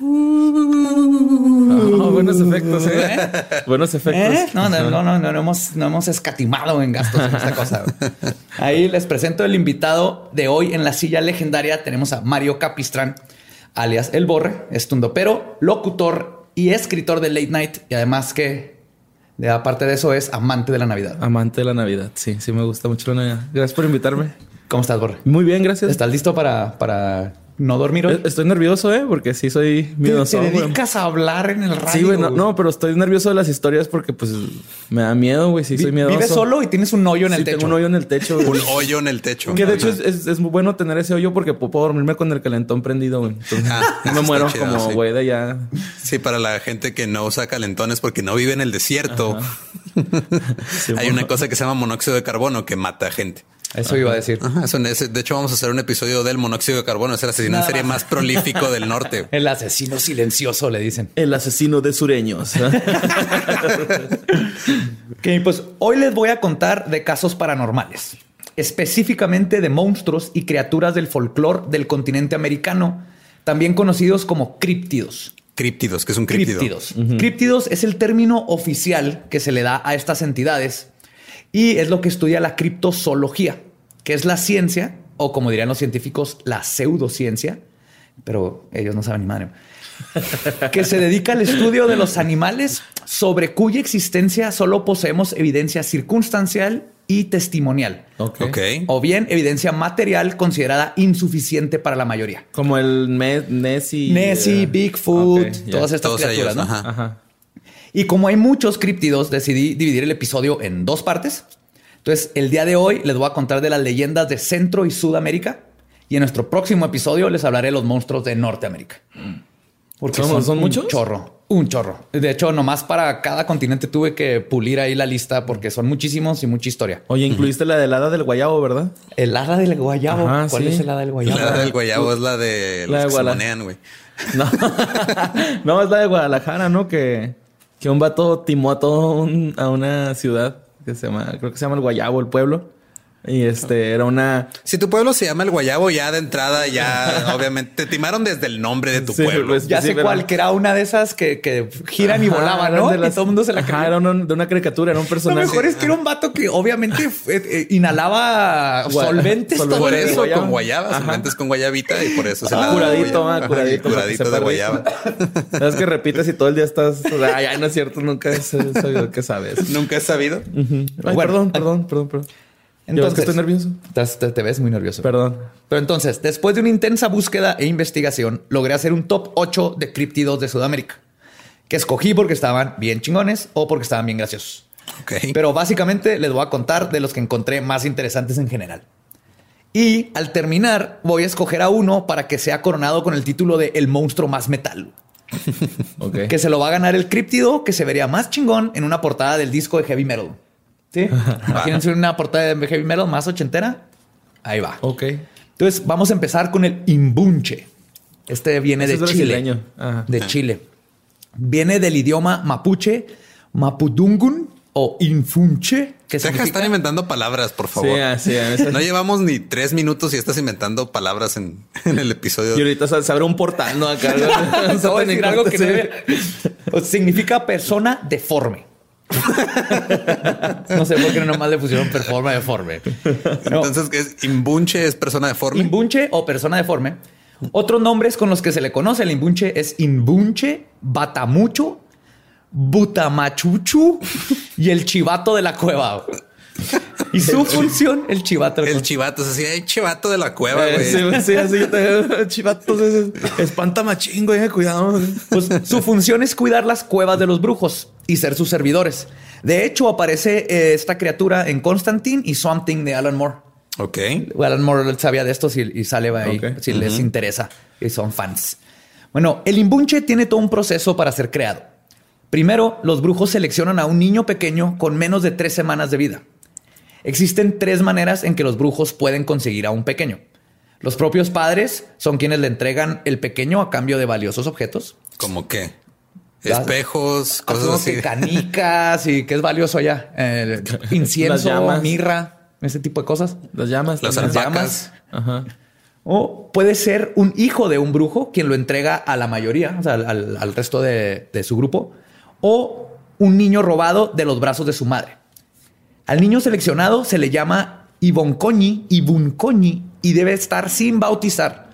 Oh, buenos efectos, ¿eh? Buenos efectos. ¿Eh? No, no, no, no, hemos, no hemos escatimado en gastos en esta cosa. Ahí les presento el invitado de hoy en la silla legendaria. Tenemos a Mario Capistrán, alias El Borre, estundopero, locutor y escritor de Late Night. Y además que, aparte de eso, es amante de la Navidad. Amante de la Navidad. Sí, sí me gusta mucho la Navidad. Gracias por invitarme. ¿Cómo estás, Borre? Muy bien, gracias. ¿Estás listo para, para no dormir hoy? Eh, Estoy nervioso, ¿eh? Porque sí soy ¿Te, miedoso. te güey. dedicas a hablar en el radio? Sí, güey. No, güey? no, pero estoy nervioso de las historias porque pues me da miedo, güey. Sí, soy miedoso. Vives solo y tienes un hoyo en el Sí, techo. tengo un hoyo en el techo. güey. Un hoyo en el techo. Que de hecho es, es- es muy bueno tener ese hoyo porque puedo dormirme con el calentón prendido, güey. Entonces, Ah, me muero chido, como sí. güey de allá. Sí, para la gente que no usa calentones porque no vive en el desierto. Sí, Hay bueno. una cosa que se llama monóxido de carbono que mata a gente. Eso iba a decir. Ajá, eso es- de hecho, vamos a hacer un episodio del monóxido de carbono. Es el asesino en serie más. más prolífico del norte. El asesino silencioso, le dicen. El asesino de sureños. Ok, pues hoy les voy a contar de casos paranormales, específicamente de monstruos y criaturas del folclore del continente americano, también conocidos como críptidos. Críptidos, que es un críptido. Críptidos. Críptidos es el término oficial que se le da a estas entidades y es lo que estudia la criptozoología, que es la ciencia, o como dirían los científicos, la pseudociencia, pero ellos no saben ni madre, que se dedica al estudio de los animales sobre cuya existencia solo poseemos evidencia circunstancial y testimonial, ok. Ok. o bien evidencia material considerada insuficiente para la mayoría. Como el Nessie. Nessie, eh, Bigfoot, todas estas Todos criaturas, ellos, ¿no? ajá. Ajá. Y como hay muchos críptidos, decidí dividir el episodio en dos partes. Entonces, el día de hoy les voy a contar de las leyendas de Centro y Sudamérica. Y en nuestro próximo episodio les hablaré de los monstruos de Norteamérica. Porque ¿Son- son un muchos? chorro, un chorro. De hecho, nomás para cada continente tuve que pulir ahí la lista porque son muchísimos y mucha historia. Oye, incluiste la del hada del guayabo, ¿verdad? El hada del guayabo. Ajá, ¿Cuál sí. es el hada del guayabo? La del guayabo es la de La los de que se monean, güey. No, no es la de Guadalajara, ¿no? Que, que un vato timó a todo un- a una ciudad que se llama, creo que se llama el Guayabo, el pueblo. Y este era una. Si tu pueblo se llama el guayabo, ya de entrada, ya obviamente te timaron desde el nombre de tu Sí, pueblo. pues, Ya sí, sé pero- cuál, que era una de esas que, que giran y Ajá, volaban, ¿no? de las- y todo el mundo se la Ajá, creía. era un- de una caricatura, era un Lo personaje. mejor es que era un vato que obviamente eh, eh, inhalaba Gua- solventes. Por eso, guayaba. con guayaba, Ajá. solventes con guayabita y por eso se Ah, curadito, guayaba. ah, Ajá, curadito, curadito de rico. guayaba. Sabes que repites y todo el día estás. Ay, ay, no es cierto, nunca he sabido que sabes. Nunca he sabido. Ay, Bueno, perdón, perdón, perdón, perdón. Entonces, que estoy nervioso. Estás- Te, te ves muy nervioso. Perdón. Pero entonces, después de una intensa búsqueda e investigación, logré hacer un top 8 de críptidos de Sudamérica, que escogí porque estaban bien chingones o porque estaban bien graciosos. Ok. Pero básicamente les voy a contar de los que encontré más interesantes en general. Y al terminar, voy a escoger a uno para que sea coronado con el título de El monstruo más metal. Que se lo va a ganar el críptido que se vería más chingón en una portada del disco de heavy metal. Sí. Imagínense una portada de heavy metal más ochentera. Ahí va. Ok. Entonces vamos a empezar con el imbunche. Este viene Ese de es Chile. Ajá. De Chile. Viene del idioma mapuche, mapudungun o infunche, que Deja de significa estar inventando palabras, por favor. Sí, así es. No llevamos ni tres minutos y estás inventando palabras en, en el episodio. Y ahorita se abre un portal, ¿no? Acá. A decir algo que no Sí. o significa persona deforme. no sé por qué nomás le pusieron persona deforme. No, Entonces, ¿qué es? Imbunche es persona deforme. imbunche o persona deforme. Otros nombres con los que se le conoce al imbunche es imbunche, batamucho, butamachuchu y el chivato de la cueva. Y su función, el chivato. El chivato, es así, hay chivato de la cueva, Eh, güey. sí, sí, así chivatos, es- espanta machín, güey, cuidado. Pues, su función es cuidar las cuevas de los brujos y ser sus servidores. De hecho, aparece eh, esta criatura en Constantine y Swamp Thing de Alan Moore. Ok. Alan Moore sabía de esto y, y sale ahí si les interesa y son fans. Bueno, el imbunche tiene todo un proceso para ser creado. Primero, los brujos seleccionan a un niño pequeño con menos de tres semanas de vida. Existen tres maneras en que los brujos pueden conseguir a un pequeño. Los propios padres son quienes le entregan el pequeño a cambio de valiosos objetos. ¿Cómo qué? Las- Espejos, Cosas cosas así. canicas y qué es valioso allá. Eh, Las incienso, llamas. mirra, ese tipo de cosas. Las llamas. Las también. alpacas. Ajá. O puede ser un hijo de un brujo quien lo entrega a la mayoría, o sea, al, al resto de, de su grupo, o un niño robado de los brazos de su madre. Al niño seleccionado se le llama Iboncoñi, Ibuncoñi, y debe estar sin bautizar.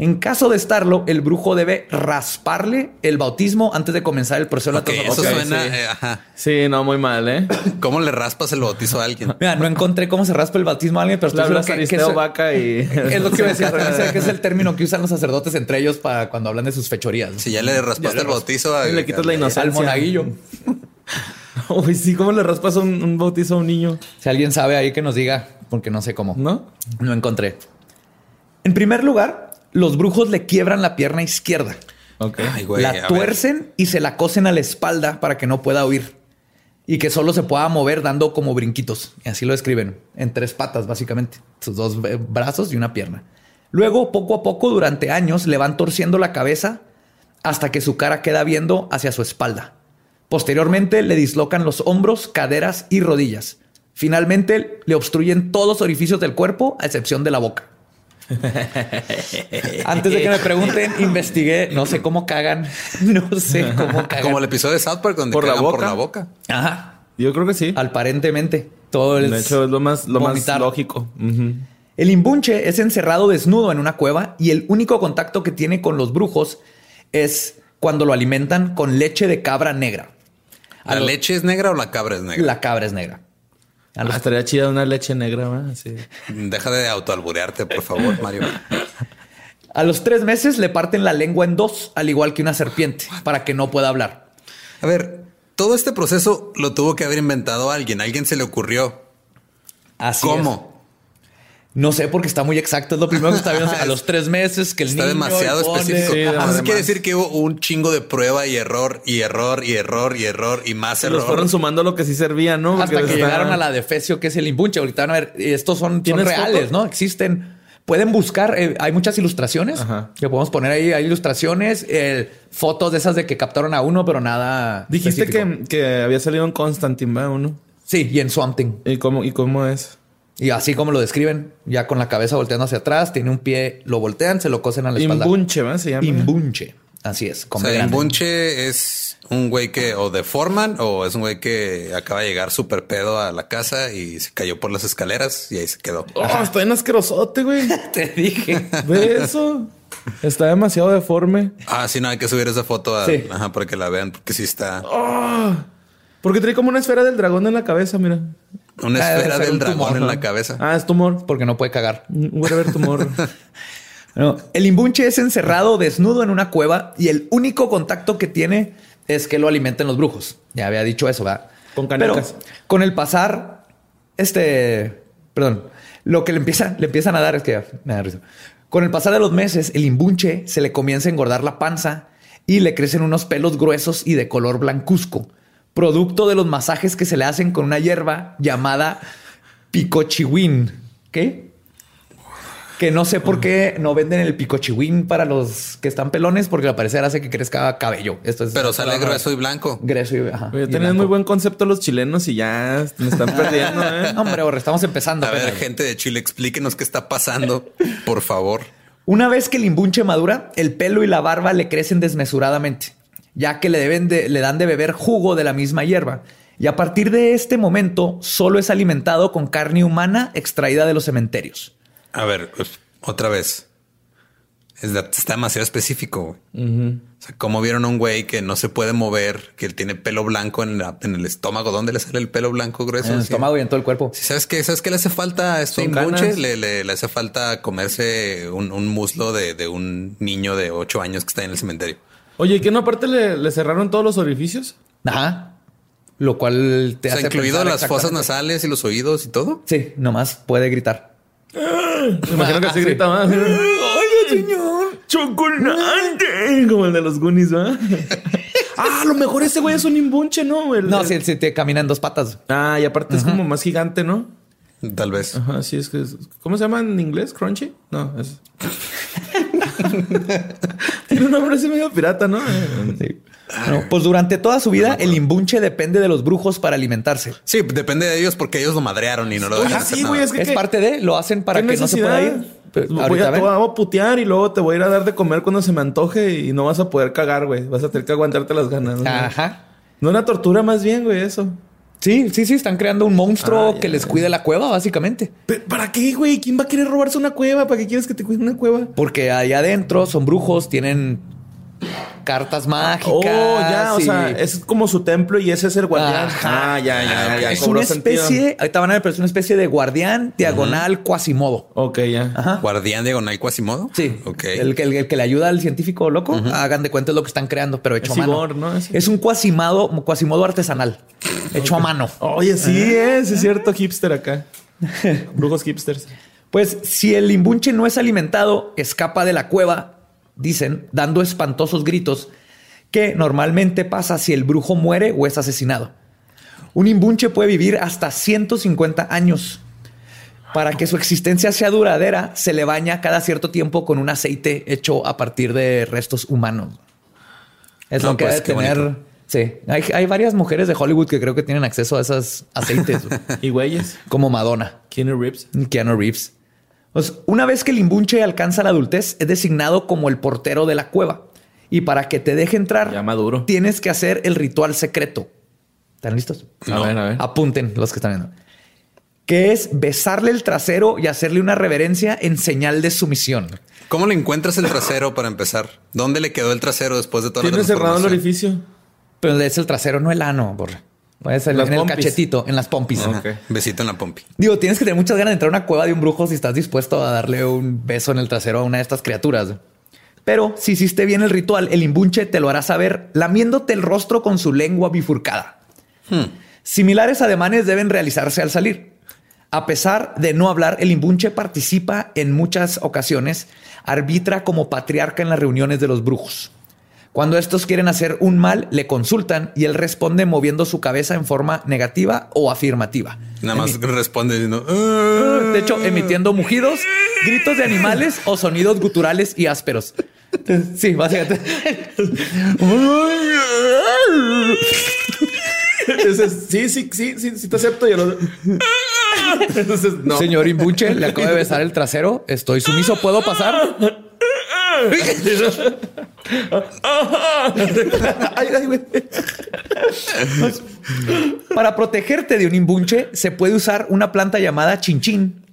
En caso de estarlo, el brujo debe rasparle el bautismo antes de comenzar el proceso de la eso suena. sí. eh, ajá. Sí, no, muy mal, ¿eh? ¿Cómo le raspas el bautizo a alguien? Mira, no encontré cómo se raspa el bautismo a alguien, pero estoy seguro hablas que, que Aristeo eso- Vaca y... es lo que iba a decir. que es el término que usan los sacerdotes entre ellos para cuando hablan de sus fechorías. Si ya le raspaste Ya le el bautizo a, Y le quitas la al inocencia. monaguillo. Uy, sí, ¿cómo le raspas un, un bautizo a un niño? Si alguien sabe ahí que nos diga, porque no sé cómo. ¿No? No encontré. En primer lugar, los brujos le quiebran la pierna izquierda. Ay, güey. la ver. tuercen y se la cosen a la espalda para que no pueda huir y que solo se pueda mover dando como brinquitos. Y así lo describen, en tres patas básicamente, sus dos eh, brazos y una pierna. Luego, poco a poco, durante años, le van torciendo la cabeza hasta que su cara queda viendo hacia su espalda. Posteriormente, le dislocan los hombros, caderas y rodillas. Finalmente, le obstruyen todos los orificios del cuerpo, a excepción de la boca. Antes de que me pregunten, investigué. No sé cómo cagan. No sé cómo cagan. Como el episodio de South Park donde ¿Por la cagan por boca? la boca. Ajá. Yo creo que sí. Aparentemente. Todo el De hecho, es lo más, lo más lógico. El imbunche es encerrado desnudo en una cueva y el único contacto que tiene con los brujos es cuando lo alimentan con leche de cabra negra. A ¿La los- leche es negra o la cabra es negra? La cabra es negra. A los- Ah, estaría chida una leche negra, ¿verdad? Sí. Deja de autoalburearte, por favor, Mario. A los tres meses le parten la lengua en dos, al igual que una serpiente, para que no pueda hablar. A ver, todo este proceso lo tuvo que haber inventado alguien. A alguien se le ocurrió. Así ¿Cómo? No sé porque está muy exacto. Es lo primero que está viendo. A los tres meses que el Está niño demasiado pone- específico. Sí, además. quiere decir que hubo un chingo de prueba y error y error y error y error y más Se error. los fueron sumando lo que sí servía, ¿no? Hasta Porque que está- llegaron a la defecio, que es el imbunche. Ahorita van a ver, estos son, son ¿Tienes reales, foto? ¿no? Existen. Pueden buscar, eh, hay muchas ilustraciones Ajá. que podemos poner ahí. Hay ilustraciones, eh, fotos de esas de que captaron a uno, pero nada. Dijiste que, que había salido en Constantine, ¿verdad? Uno. Sí, y en Swamp Thing. ¿Y cómo, ¿Y cómo es? Y así como lo describen, ya con la cabeza volteando hacia atrás, tiene un pie, lo voltean, se lo cosen a la espalda. Imbunche, ¿verdad? Se llama. Imbunche. Así es. O sea. Imbunche es un güey que o deforman o es un güey que acaba de llegar súper pedo a la casa y se cayó por las escaleras y ahí se quedó. Oh, está bien asquerosote, güey. Te dije. Ve eso. Está demasiado deforme. Ah, sí, no, hay que subir esa foto a- Sí. ajá, para que la vean, porque sí está Oh, porque trae como una esfera del dragón en la cabeza, mira. Una esfera del un dragón tumor, en ¿no? la cabeza. Ah, es tumor. Porque no puede cagar. Whatever tumor. No, el imbunche es encerrado desnudo en una cueva y el único contacto que tiene es que lo alimenten los brujos. Ya había dicho eso, ¿verdad? Con canicas. Pero con el pasar, este, perdón, lo que le empieza, le empiezan a dar es que me da risa. Con el pasar de los meses, el imbunche se le comienza a engordar la panza y le crecen unos pelos gruesos y de color blancuzco, producto de los masajes que se le hacen con una hierba llamada picochihuín. ¿Qué? Que no sé por qué no venden el picochihuín para los que están pelones, porque al parecer hace que crezca cabello. Esto es Pero sale grueso y blanco. Grueso y, ajá, Oye, y tenían blanco. muy buen concepto los chilenos y ya me están perdiendo, ¿eh? No, Hombre, ahora estamos empezando. A ver, gente de Chile, explíquenos qué está pasando, por favor. Una vez que el imbunche madura, el pelo y la barba le crecen desmesuradamente, ya que le, deben de- le dan de beber jugo de la misma hierba. Y a partir de este momento, solo es alimentado con carne humana extraída de los cementerios. A ver, pues, otra vez. Está demasiado específico. güey. O sea, como vieron a un güey que no se puede mover, que él tiene pelo blanco en, la- en el estómago. ¿Dónde le sale el pelo blanco grueso? En el Sí. estómago y en todo el cuerpo. Sí, ¿Sabes qué? ¿Sabes qué le hace falta a canas. Le, le- le hace falta comerse un, un muslo de, de un niño de ocho años que está en el cementerio. Oye, ¿y qué no aparte le, le cerraron todos los orificios? Ajá. Lo cual te O sea, hace incluido las fosas nasales y los oídos y todo. Sí, nomás puede gritar. Me imagino que así sí. grita más. ¡Oiga, señor! ¡Chocolate! Como el de los Goonies, ¿va? ah, a lo mejor ese güey es un imbunche, ¿no? El- No, el- si, si te camina en dos patas. Ah, y aparte es como más gigante, ¿no? Tal vez. Ajá, sí, es que... es- ¿Cómo se llama en inglés? ¿Crunchy? No, es... Tiene un nombre así medio pirata, ¿no? Sí. Pues durante toda su vida, el imbunche depende de los brujos para alimentarse. Sí, depende de ellos porque ellos lo madrearon y no lo dejan hacer sí, güey, es que... Es ¿qué- parte de, lo hacen para que no se pueda ir. Pero Voy a, te voy a putear y luego te voy a ir a dar de comer cuando se me antoje y no vas a poder cagar, güey. Vas a tener que aguantarte las ganas. ¿no? Ajá. No una tortura más bien, güey, eso. Sí, sí, sí, están creando un monstruo Ah, ya, que les cuide la cueva, básicamente. Pero, ¿Para qué, güey? ¿Quién va a querer robarse una cueva? ¿Para qué quieres que te cuide una cueva? Porque allá adentro son brujos, tienen cartas mágicas. Oh, ya, o sea, es como su templo y ese es el guardián. Ajá. Ah, ya, ya, ya. es una sentido. especie, ahorita van a ver, pero es una especie de guardián diagonal cuasimodo. Ok, ya. Ajá. Guardián diagonal Quasimodo. Sí, Ok. el, que- el- el que le ayuda al científico loco, hagan de cuenta es lo que están creando, pero hecho Es a mano. Igor, ¿no? Es un cuasimodo, cuasimodo artesanal, hecho a mano. Oye, sí, es, es cierto, hipster acá. Brujos hipsters. Pues si el imbunche no es alimentado, escapa de la cueva, dicen, dando espantosos gritos, que normalmente pasa si el brujo muere o es asesinado. Un imbunche puede vivir hasta 150 años. Para que su existencia sea duradera, se le baña cada cierto tiempo con un aceite hecho a partir de restos humanos. Es No, lo que pues, debe tener. bonito. Sí, hay, hay varias mujeres de Hollywood que creo que tienen acceso a esos aceites, Y güeyes. como Madonna. Keanu Reeves. Keanu Reeves. Pues, una vez que el imbunche alcanza la adultez, es designado como el portero de la cueva. Y para que te deje entrar, Ya maduro. tienes que hacer el ritual secreto. ¿Están listos? A ver, a ver. Apunten los que están viendo. Que es besarle el trasero y hacerle una reverencia en señal de sumisión. ¿Cómo le encuentras el trasero para empezar? ¿Dónde le quedó el trasero después de toda la Tiene cerrado el orificio. Pero es el trasero, no el ano, borra. Puede ser Las en el cachetito, en las pompis. Ok. Besito en la pompi. Digo, tienes que tener muchas ganas de entrar a una cueva de un brujo si estás dispuesto a darle un beso en el trasero a una de estas criaturas. Pero si hiciste bien el ritual, el imbunche te lo hará saber lamiéndote el rostro con su lengua bifurcada. Similares ademanes deben realizarse al salir. A pesar de no hablar, el imbunche participa en muchas ocasiones, arbitra como patriarca en las reuniones de los brujos. Cuando estos quieren hacer un mal, le consultan y él responde moviendo su cabeza en forma negativa o afirmativa. Nada más responde diciendo... "Ah". De hecho, emitiendo mugidos, gritos de animales o sonidos guturales y ásperos. Sí, básicamente. Entonces, sí, sí, sí, sí, sí te acepto. Entonces, no. Señor Imbuche, le acabo de besar el trasero. Estoy sumiso. ¿Puedo pasar? Ay, ay, güey. Para protegerte de un imbunche, se puede usar una planta llamada chinchín,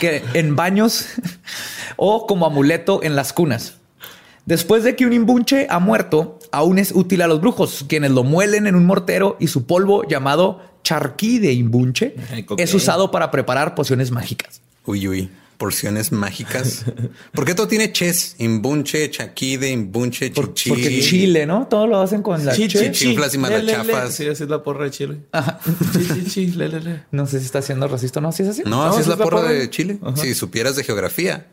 que en baños o como amuleto en las cunas. Después de que un imbunche ha muerto, aún es útil a los brujos, quienes lo muelen en un mortero y su polvo llamado charquí de imbunche es usado para preparar pociones mágicas. Uy, uy. Porciones mágicas. ¿Por qué todo tiene ches? Imbunche, chaquide, imbunche, Por- chichi. porque Chile, ¿no? Todo lo hacen con la Chi, che. chi, chi. Chinflas y malachafas. Sí, así es la porra de Chile. Chi, chi, chi. Le, le, le. No sé si está siendo racista o no. ¿Sí es así? No, así es la porra de Chile. Si supieras de geografía.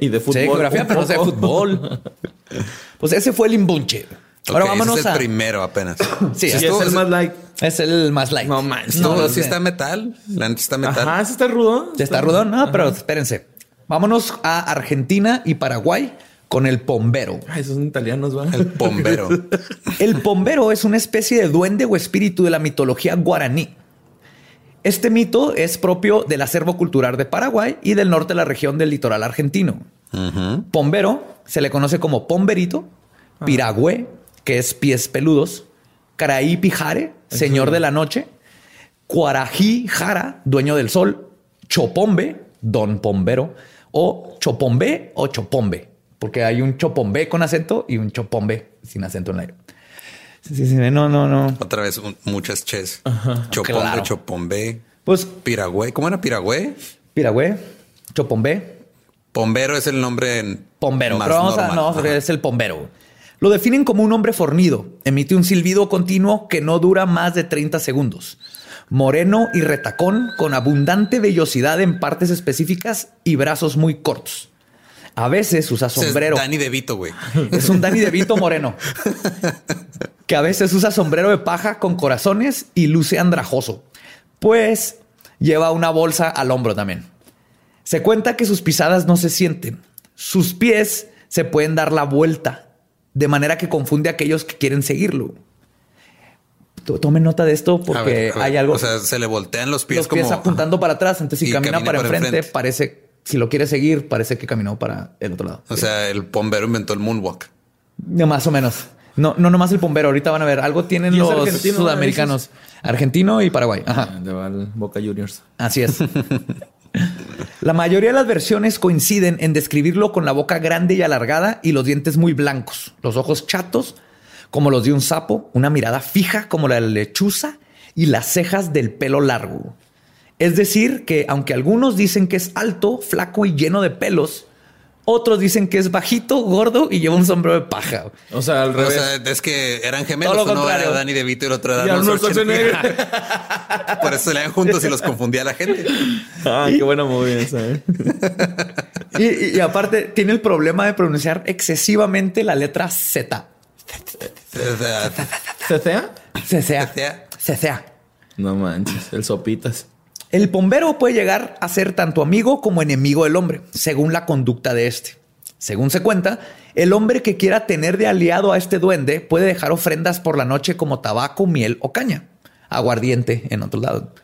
Y de fútbol. Geografía, pero no sé de fútbol. Pues ese fue el imbunche. Ahora Ok, ese vámonos es el a... primero apenas. Sí, Sí, es el más like. Es el más light. No manches. No, No, sí sí. está metal. La neta está metal. Ajá, ese está rudo. Ya está rudón, no, pero espérense. Vámonos a Argentina y Paraguay con el pombero. Ay, esos son italianos, va. El bombero. El pombero es una especie de duende o espíritu de la mitología guaraní. Este mito es propio del acervo cultural de Paraguay y del norte de la región del litoral argentino. Pombero se le conoce como pomberito, piragüe, que es pies peludos, caraí pijare, señor de la noche, cuarají jara, dueño del sol, chopombe, don pombero, o chopombe o chopombe, porque hay un chopombe con acento y un chopombe sin acento en la E. Sí, sí, sí, no, no, no. Otra vez un- muchas ches. Chopombe, claro. chopombe. Pues Piragüey. ¿Cómo era Piragüey? piragüe, chopombe, Pombero es el nombre en Pombero. más Pero vamos a, no, Ajá. es el pombero. Lo definen como un hombre fornido. Emite un silbido continuo que no dura más de 30 segundos. Moreno y retacón con abundante vellosidad en partes específicas y brazos muy cortos. A veces usa Ese es sombrero. Danny DeVito, güey. Es un Danny DeVito moreno. Que a veces usa sombrero de paja con corazones y luce andrajoso. Pues lleva una bolsa al hombro también. Se cuenta que sus pisadas no se sienten. Sus pies se pueden dar la vuelta. De manera que confunde a aquellos que quieren seguirlo. Tomen nota de esto A porque ver, a ver. hay algo. O sea, se le voltean los pies los pies como apuntando para atrás. Entonces, si camina, camina para para enfrente, enfrente. parece. Si lo quiere seguir, parece que caminó para el otro lado. O sea, el pombero inventó el moonwalk. No, más o menos. No, no nomás el bombero. Ahorita van a ver. Algo tienen los argentino, sudamericanos. Argentino y Paraguay. Ajá. Va al Boca Juniors. Así es. La mayoría de las versiones coinciden en describirlo con la boca grande y alargada y los dientes muy blancos, los ojos chatos como los de un sapo, una mirada fija como la de la lechuza y las cejas del pelo largo. Es decir, que aunque algunos dicen que es alto, flaco y lleno de pelos, otros dicen que es bajito, gordo y lleva un sombrero de paja. O sea, al O revés. sea, es que eran gemelos. Todo lo Uno contrario. era Danny DeVito y el otro era Y Arnold Schwarzenegger. Por eso se leían juntos y los confundía la gente. ah, qué buena movie esa, ¿eh? Y, y- y aparte tiene el problema de pronunciar excesivamente la letra Z. ¿CCA? Cecea. Cecea. No manches, el sopitas. El bombero puede llegar a ser tanto amigo como enemigo del hombre, según la conducta de este. Según se cuenta, el hombre que quiera tener de aliado a este duende puede dejar ofrendas por la noche como tabaco, miel o caña, aguardiente en otro lado.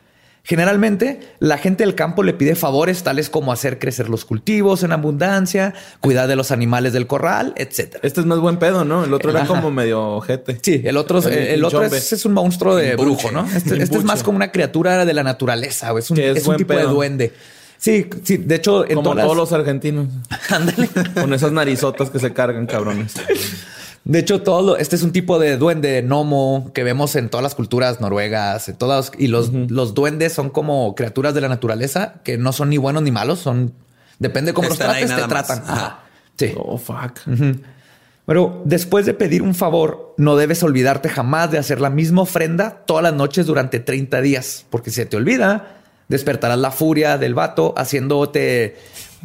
Generalmente, la gente del campo le pide favores tales como hacer crecer los cultivos en abundancia, cuidar de los animales del corral, etc. Este es más buen pedo, ¿no? El otro era como medio ojete. Sí, el otro, El el, otro es, es un monstruo de brujo, ¿no? Este, este es más como una criatura de la naturaleza, güey. es un, Que es es un buen tipo de duende. Sí, sí, de hecho, en Como todas todos los argentinos. Ándale. Con esas narizotas que se cargan, cabrones. De hecho, todo lo- este es un tipo de duende gnomo que vemos en todas las culturas noruegas, en todas, y los, los duendes son como criaturas de la naturaleza que no son ni buenos ni malos, son depende de cómo los Están trates, te nada más. tratan. Ajá. Sí. Oh, fuck. Pero después de pedir un favor, no debes olvidarte jamás de hacer la misma ofrenda todas las noches durante 30 días, porque si se te olvida, despertarás la furia del vato haciéndote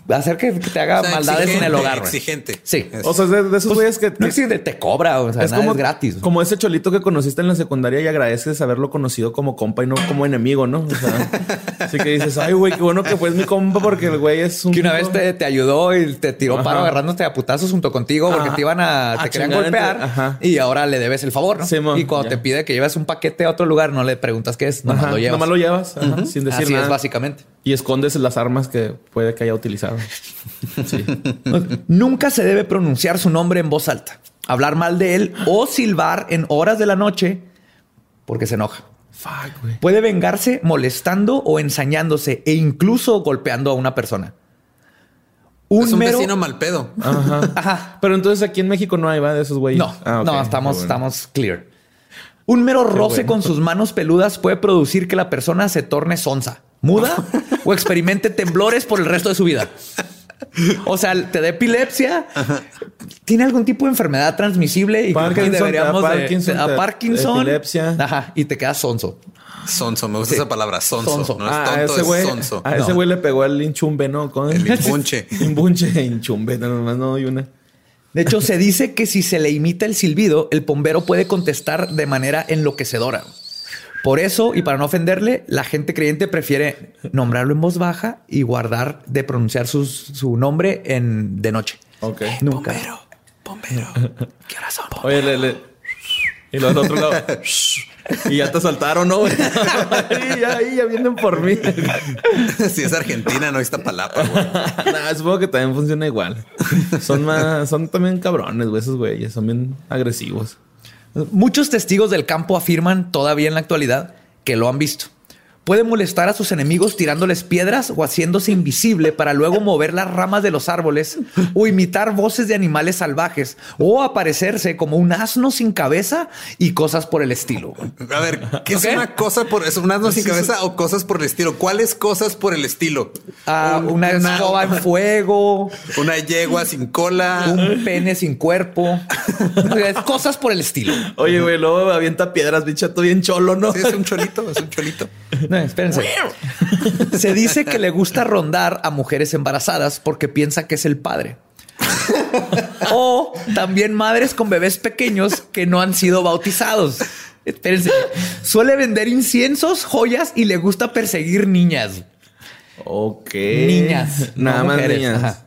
hacer que te haga O sea, maldades en el hogar. güey. Exigente. Sí. O sea, de, de esos güeyes que... No te cobra, o sea, es nada como es gratis. Como ese cholito que conociste en la secundaria y agradeces haberlo conocido como compa y no como enemigo, ¿no? O sea, así que dices, ay, güey, qué bueno que fue mi compa porque el güey es un. que una tipo- vez te, te ayudó y te tiró Ajá. paro agarrándote a putazos junto contigo porque Ajá. te iban a, A te querían golpear entre- ajá. y ahora le debes el favor, ¿no? Simón, y cuando ya. te pide que lleves un paquete a otro lugar, no le preguntas qué es, nomás Ajá, lo llevas. Nomás lo llevas, ajá, sin decir Así nada. es, básicamente. Y escondes las armas que puede que haya utilizado. Sí. Nunca se debe pronunciar su nombre en voz alta, hablar mal de él o silbar en horas de la noche porque se enoja. Fuck, güey. Puede vengarse molestando o ensañándose e incluso golpeando a una persona. Un, es un mero... vecino mal pedo. Ajá. Ajá. Pero entonces aquí en México no hay, ¿va? De esos güeyes. No, Ah, no, estamos, bueno. estamos clear. Un mero roce bueno. con sus manos peludas puede producir que la persona se torne sonsa, muda o experimente temblores por el resto de su vida. O sea, te da epilepsia, tiene algún tipo de enfermedad transmisible y creo que Parkinson, deberíamos de- Parkinson, da te- Parkinson, epilepsia. ajá, y te quedas sonso. Sonso. Me gusta esa palabra. Sonso. Sonso. No es Ah, a tonto, ese es güey, sonso. a ese No. güey le pegó el hinchumbe, ¿no? ¿Cómo? El imbunche. Imbunche e hinchumbe, nomás no hay una. De hecho, se dice que si se le imita el silbido, el bombero puede contestar de manera enloquecedora. Por eso, y para no ofenderle, la gente creyente prefiere nombrarlo en voz baja y guardar de pronunciar sus- su nombre en de noche. Ok. Nunca. Bombero. ¿Qué horas son? Oye, le, le- Y los otro lado. y ya te saltaron, ¿no? Y ya, ahí ya vienen por mí. si es Argentina, no está palapa, güey. Nah, supongo que también funciona igual. Son más, son también cabrones, güey, esos güeyes. Son bien agresivos. Muchos testigos del campo afirman todavía en la actualidad que lo han visto. Puede molestar a sus enemigos tirándoles piedras o haciéndose invisible para luego mover las ramas de los árboles o imitar voces de animales salvajes o aparecerse como un asno sin cabeza y cosas por el estilo. A ver, ¿qué es una cosa por es un asno sin cabeza o cosas por el estilo? ¿Cuáles cosas por el estilo? Ah, Un- una escoba en fuego, Una yegua sin cola. un pene sin cuerpo, cosas por el estilo. Oye, güey, luego avienta piedras, bichato bien cholo, ¿no? Sí, es un cholito, es un cholito. No, espérense. Se dice que le gusta rondar a mujeres embarazadas porque piensa que es el padre. o también madres con bebés pequeños que no han sido bautizados. Espérense. Suele vender inciensos, joyas y le gusta perseguir niñas. Ok. Niñas. Nada no más mujeres. niñas. Ajá.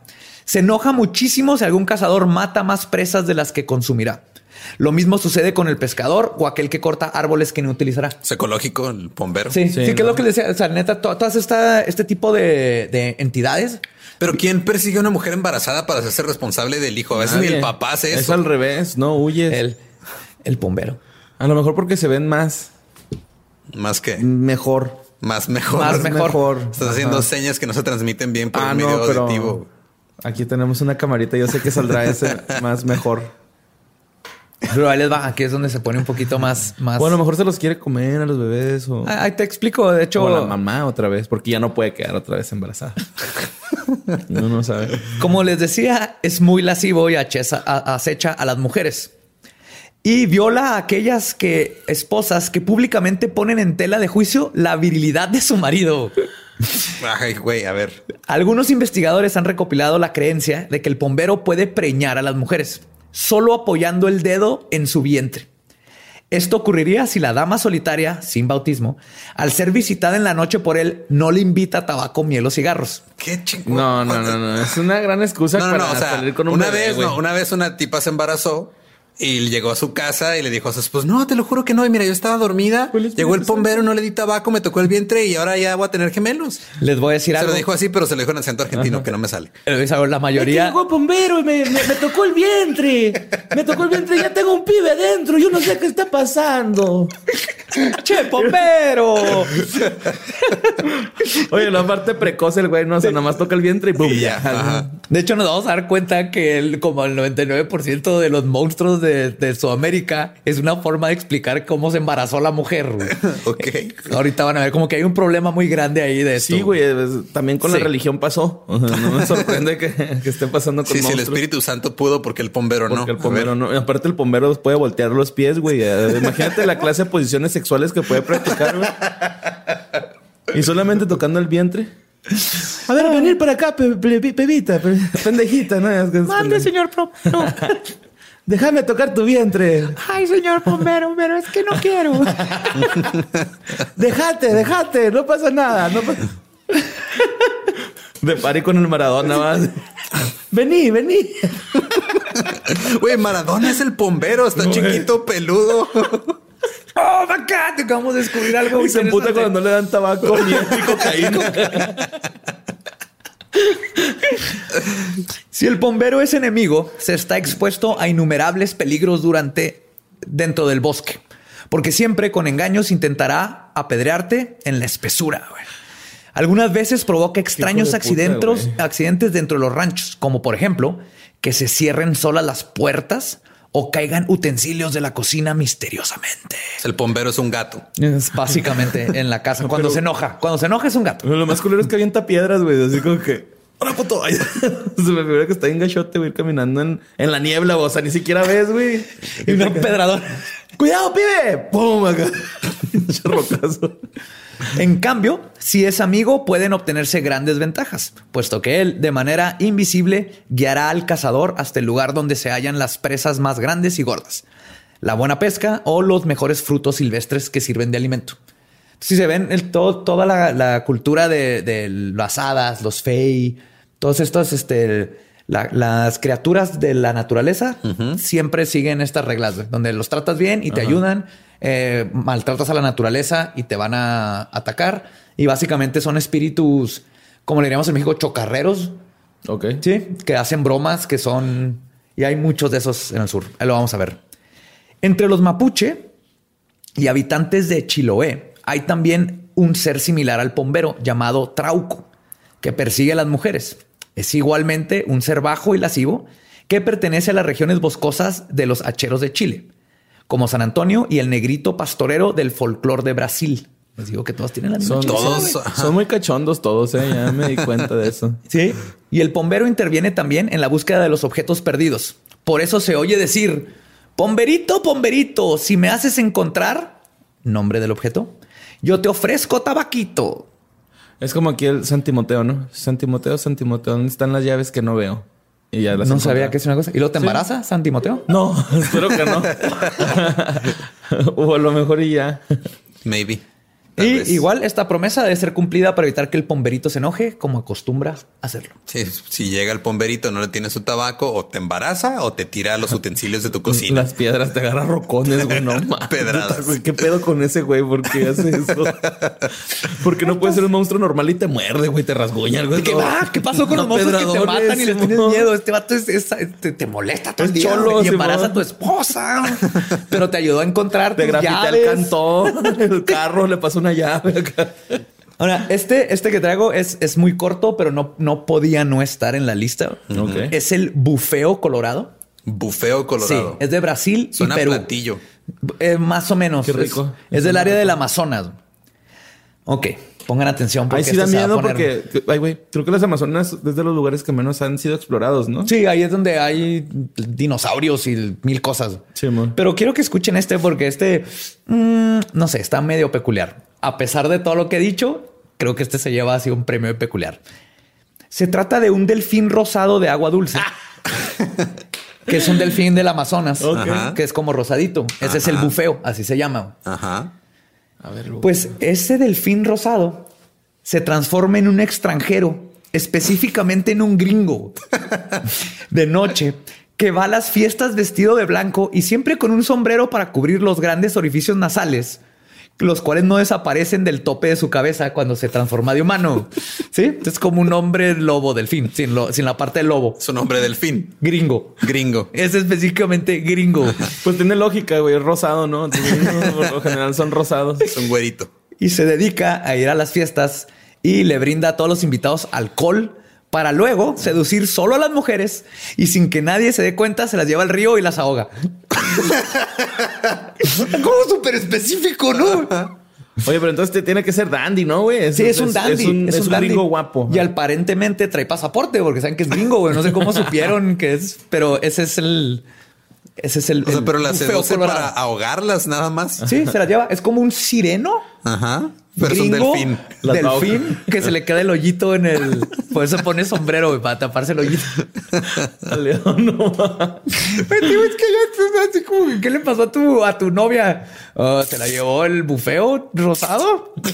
Se enoja muchísimo si algún cazador mata más presas de las que consumirá. Lo mismo sucede con el pescador o aquel que corta árboles que no utilizará. Es ecológico, el bombero. Sí, sí, Sí, que es ¿no? lo que les decía. O sea, neta, to- todas esta, este tipo de, de entidades. Pero ¿quién persigue a una mujer embarazada para hacerse responsable del hijo? A veces ni el papá hace Es eso. al revés, no huyes. El, el bombero. A lo mejor porque se ven más Más que mejor. más mejor. Más mejor. Estás haciendo señas que no se transmiten bien por Ah, el medio no, pero auditivo. aquí tenemos una camarita. Yo sé que saldrá ese más mejor. Pero ahí les va. Aquí es donde se pone un poquito más. más... Bueno, a lo mejor se los quiere comer a los bebés o, Ah, ahí te explico. De hecho, o a la mamá otra vez, porque ya no puede quedar otra vez embarazada. no, no sabe. como les decía, es muy lascivo y acheza- a- acecha a las mujeres. Y viola a aquellas que esposas que públicamente ponen en tela de juicio la virilidad de su marido. Ay, güey, a ver. Algunos investigadores han recopilado la creencia de que el bombero puede preñar a las mujeres, solo apoyando el dedo en su vientre. Esto ocurriría si la dama solitaria, sin bautismo, al ser visitada en la noche por él, no le invita tabaco, miel o cigarros. Qué chingón. No, no, no, no. Es una gran excusa No, no, para no, o sea, salir con un una bebé, vez, no, una vez una tipa se embarazó y llegó a su casa y le dijo a su esposo, no, te lo juro que no. Y mira, yo estaba dormida, llegó el bombero, no le di tabaco, me tocó el vientre y ahora ya voy a tener gemelos. Les voy a decir Se algo. lo dijo así, pero se lo dijo en acento argentino, que no me sale. ¿sabes? La mayoría. bombero y me, me tocó el vientre. Me tocó el vientre y ya tengo un pibe dentro. Yo no sé qué está pasando. ¡Che, bombero! Oye, la parte precoz el güey, no, o sea, nada más toca el vientre y boom, ya. Ajá. De hecho, nos vamos a dar cuenta que el, como el 99% de los monstruos de, de Sudamérica es una forma de explicar cómo se embarazó la mujer. güey. Ok. Ahorita van a ver como que hay un problema muy grande ahí de esto. Sí, güey, también con Sí. la religión pasó. No me sorprende que, que esté pasando con Sí, sí, el monstruos. Espíritu Santo pudo porque el bombero no. Porque el A bombero no. Y Aparte, el bombero puede voltear los pies, güey. Eh, Imagínate la clase de posiciones sexuales que puede practicar, güey. Y solamente tocando el vientre. A ver, venir para acá, pe- pe- pebita, pe- pendejita, ¿no? Mande, señor bombero. Déjame tocar tu vientre. Ay, señor bombero, pero es que no quiero. Déjate, déjate, no pasa nada. No pasa... De pari con el Maradona, más. Vení, vení. Güey, Maradona es el bombero, está chiquito, peludo. ¡Oh, acá! Te acabamos de descubrir algo. Y se emputa cuando no le dan tabaco ni cocaína. Si el bombero es enemigo, se está expuesto a innumerables peligros durante dentro del bosque, porque siempre con engaños intentará apedrearte en la espesura. güey. Algunas veces provoca extraños de accidentes, accidentes dentro de los ranchos, como por ejemplo que se cierren solas las puertas o caigan utensilios de la cocina misteriosamente. El bombero es un gato. Es básicamente en la casa cuando se enoja. Cuando se enoja es un gato. Lo más culero es que avienta piedras, güey. Así como que. ¡Hola, puto! Se me figura que está en gachote, güey, caminando en, en la niebla. O sea, ni siquiera ves, güey. Y un pedrador. ¡Cuidado, pibe! ¡Pum! Acá. En cambio, si es amigo, pueden obtenerse grandes ventajas, puesto que él, de manera invisible, guiará al cazador hasta el lugar donde se hallan las presas más grandes y gordas, la buena pesca o los mejores frutos silvestres que sirven de alimento. Si se ven el, todo, toda la, la cultura de, de las hadas, los fey, todos estos, este, la- las criaturas de la naturaleza siempre siguen estas reglas, donde los tratas bien y te ayudan, eh, maltratas a la naturaleza y te van a atacar. Y básicamente son espíritus, como le diríamos en México, chocarreros, Ok. Sí, que hacen bromas que son. Y hay muchos de esos en el sur. Ahí lo vamos a ver. Entre los mapuche y habitantes de Chiloé hay también un ser similar al pombero llamado Trauco, que persigue a las mujeres. Es igualmente un ser bajo y lascivo que pertenece a las regiones boscosas de los hacheros de Chile, como San Antonio y el negrito pastorero del folclore de Brasil. Les digo que todos tienen la misma Son, todos- son muy cachondos todos, eh. Ya me di cuenta de eso. Sí. Y el pombero interviene también en la búsqueda de los objetos perdidos. Por eso se oye decir, pomberito, pomberito, si me haces encontrar, nombre del objeto, yo te ofrezco tabaquito. Es como aquí el San Timoteo, ¿no? San Timoteo, San Timoteo, ¿dónde están las llaves que no veo? Y ya las No sabía que es una cosa. ¿Y luego te embaraza, San Timoteo? No, espero que no. o a lo mejor y ya. Maybe. Tal Y vez. igual esta promesa debe ser cumplida para evitar que el pomberito se enoje, como acostumbra hacerlo. Sí, si llega el pomberito, no le tienes su tabaco, o te embaraza o te tira los utensilios de tu cocina. Las piedras te agarran rocones, güey. No. Pedradas. ¿Qué pedo con ese güey? ¿Por qué hace eso? Porque no puede ser un monstruo normal y te muerde, güey. Te rasguña, güey. ¿Qué va? ¿Qué pasó con los monstruos que te matan y les tienes miedo? Este vato es, es- te, te molesta todo el día cholo, y embaraza a tu esposa. Pero te ayudó a encontrar Te el llaves. cantón, el carro, le pasó una acá. Ahora, este, este que traigo es, es muy corto, pero no, no podía no estar en la lista. Es el bufeo colorado. Bufeo colorado. Sí, es de Brasil Suena y Perú. platillo. Eh, más o menos. Qué rico. Es, es del área del Amazonas. Ok, pongan atención. porque Ahí sí da miedo poner- porque, ay, güey, creo que las Amazonas es de los lugares que menos han sido explorados, ¿no? Sí, ahí es donde hay dinosaurios y mil cosas. Sí. Pero quiero que escuchen este porque este, mm, no sé, está medio peculiar. A pesar de todo lo que he dicho, creo que este se lleva así un premio peculiar. Se trata de un delfín rosado de agua dulce. que es un delfín del Amazonas, que es como rosadito. Ese es el bufeo, así se llama. Ajá. Pues ese delfín rosado se transforma en un extranjero, específicamente en un gringo de noche que va a las fiestas vestido de blanco y siempre con un sombrero para cubrir los grandes orificios nasales, los cuales no desaparecen del tope de su cabeza cuando se transforma de humano. Sí, es como un hombre lobo delfín, sin, lo- sin la parte del lobo. Su nombre delfín. Gringo. Gringo. Es específicamente gringo. Pues tiene lógica, güey, es rosado, ¿no? Entonces, no, por lo general son rosados. Es un güerito. y se dedica a ir a las fiestas y le brinda a todos los invitados alcohol para luego seducir solo a las mujeres y sin que nadie se dé cuenta se las lleva al río y las ahoga. Como súper específico, ¿no? Oye, pero entonces te tiene que ser dandy, ¿no, güey? Sí, es un dandy. Es un, es un dandy. gringo guapo. Y aparentemente trae pasaporte porque saben que es gringo, güey. No sé cómo supieron que es, pero ese es el. Ese es el. O sea, el pero la bufeo seduce para ahogarlas nada más. Sí, se la lleva. Es como un sireno. Ajá. Pero es un delfín. Las Delfín que se le queda el hoyito en el. Por eso pone sombrero güey, para taparse el hoyito. León, no. Pero, tío, es que ya así como, que, ¿qué le pasó a tu, a tu novia? Oh, ¿Se la llevó el bufeo rosado?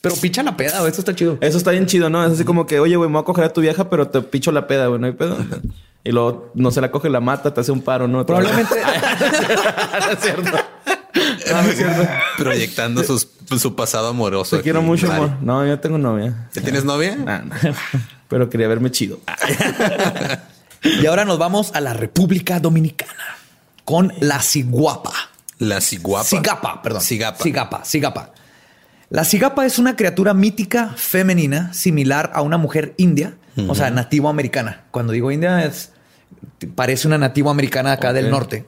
Pero picha la peda, güey, Esto está chido. Eso está bien chido, ¿no? Es así como que, oye, güey, me voy a coger a tu vieja, pero te picho la peda, güey, no hay pedo. Y luego no se la coge, la mata, te hace un paro, ¿no? Probablemente. No es cierto. No, no es cierto. Proyectando sus- su pasado amoroso. Te quiero mucho, amor. No, yo tengo novia. ¿Ya tienes novia? Ah, no. Pero quería verme chido. y ahora nos vamos a la República Dominicana con la ciguapa. La ciguapa. Cigapa, perdón. Cigapa. Cigapa, cigapa. La cigapa es una criatura mítica femenina similar a una mujer india, o sea, nativo americana. Cuando digo india es parece una nativo americana acá del norte,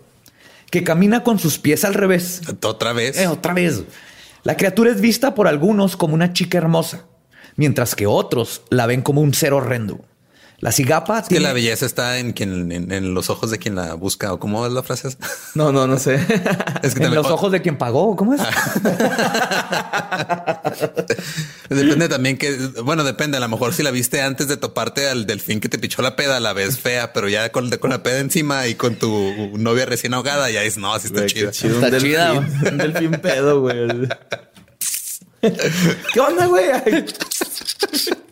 que camina con sus pies al revés. Otra vez. Eh, otra vez. La criatura es vista por algunos como una chica hermosa, mientras que otros la ven como un ser horrendo. La cigapa que tiene- la belleza está en quien, en, en los ojos de quien la busca. ¿O cómo es la frase? No, no, no sé. Es que en también- los ojos de quien pagó. ¿Cómo es? Depende también que, bueno, depende. A lo mejor si la viste antes de toparte al delfín que te pichó la peda, la ves fea, pero ya con, con la peda encima y con tu novia recién ahogada, ya dices, no, así está chida. chido. Está un delfín, chida, Un delfín pedo, güey. ¿Qué onda, güey?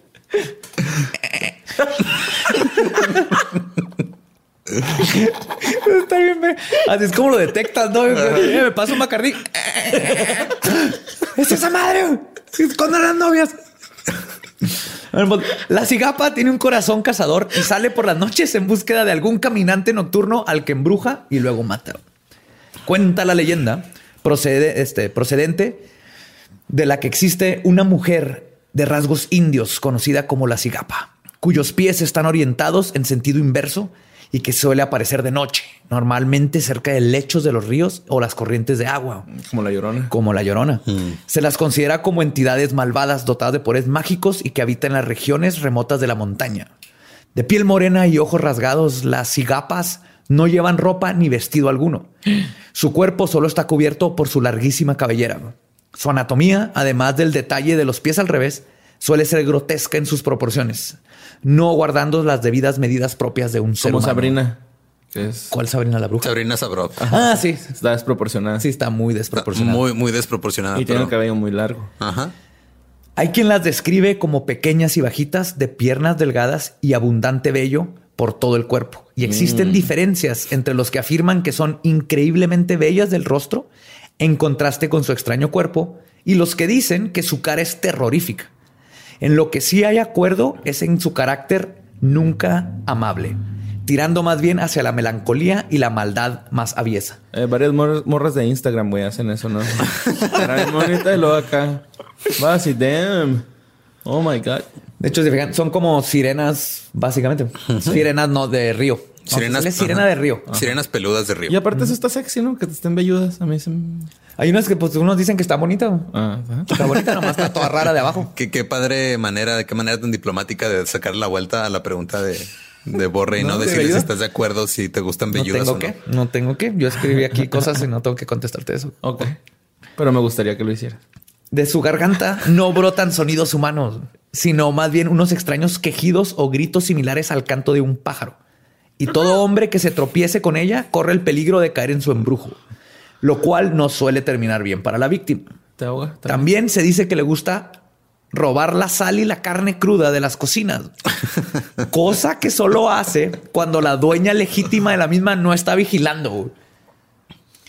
Está bien. Así es como lo detectas, ¿no? Eh, me paso un Bacardí. ¡Es esa madre! ¿Cuándo eran novias? Pues, La cigapa tiene un corazón cazador y sale por las noches en búsqueda de algún caminante nocturno al que embruja y luego mata. Cuenta la leyenda, procede, este, procedente de la que existe una mujer de rasgos indios conocida como la cigapa, cuyos pies están orientados en sentido inverso y que suele aparecer de noche, normalmente cerca de lechos de los ríos o las corrientes de agua Como la llorona. como la Llorona. Se las considera como entidades malvadas dotadas de poderes mágicos y que habitan en las regiones remotas de la montaña. De piel morena y ojos rasgados, las cigapas no llevan ropa ni vestido alguno. Su cuerpo solo está cubierto por su larguísima cabellera. Su anatomía, además del detalle de los pies al revés, suele ser grotesca en sus proporciones, no guardando las debidas medidas propias de un ser Como humano. Sabrina. Es, ¿Cuál Sabrina la bruja? Sabrina Sabrov. Ah, sí. está desproporcionada. Sí, está muy desproporcionado. Muy, muy desproporcionada. Y tiene el cabello muy largo. Ajá. Hay quien las describe como pequeñas y bajitas, de piernas delgadas y abundante vello por todo el cuerpo. Y existen diferencias entre los que afirman que son increíblemente bellas del rostro en contraste con su extraño cuerpo y los que dicen que su cara es terrorífica. En lo que sí hay acuerdo es en su carácter nunca amable, tirando más bien hacia la melancolía y la maldad más aviesa. Eh, varias mor- morras de Instagram, güey, hacen eso, ¿no? Bien bonita y luego acá. Vas y damn. Oh my God. De hecho, se fijan, son como sirenas, básicamente. Sirenas no de río. Sirenas. Sirenas, sirena ajá. de río. Sirenas peludas de río. Y aparte eso está sexy, ¿no? Que te estén velludas. A mí se. Hay unas que pues unos dicen que está bonita. Ah. Está bonita, nomás está toda rara de abajo. Qué, qué padre manera, qué manera tan diplomática de sacar la vuelta a la pregunta de, de Borre y no, No, ¿de decirle si estás de acuerdo si te gustan No velludas tengo o no. que, no tengo que. Yo escribí aquí cosas y no tengo que contestarte eso. Ok. Pero me gustaría que lo hiciera. De su garganta no brotan sonidos humanos, sino más bien unos extraños quejidos o gritos similares al canto de un pájaro. Y todo hombre que se tropiece con ella corre el peligro de caer en su embrujo, lo cual no suele terminar bien para la víctima. ¿Te ahoga? ¿Te- También se dice que le gusta robar la sal y la carne cruda de las cocinas, cosa que solo hace cuando la dueña legítima de la misma no está vigilando.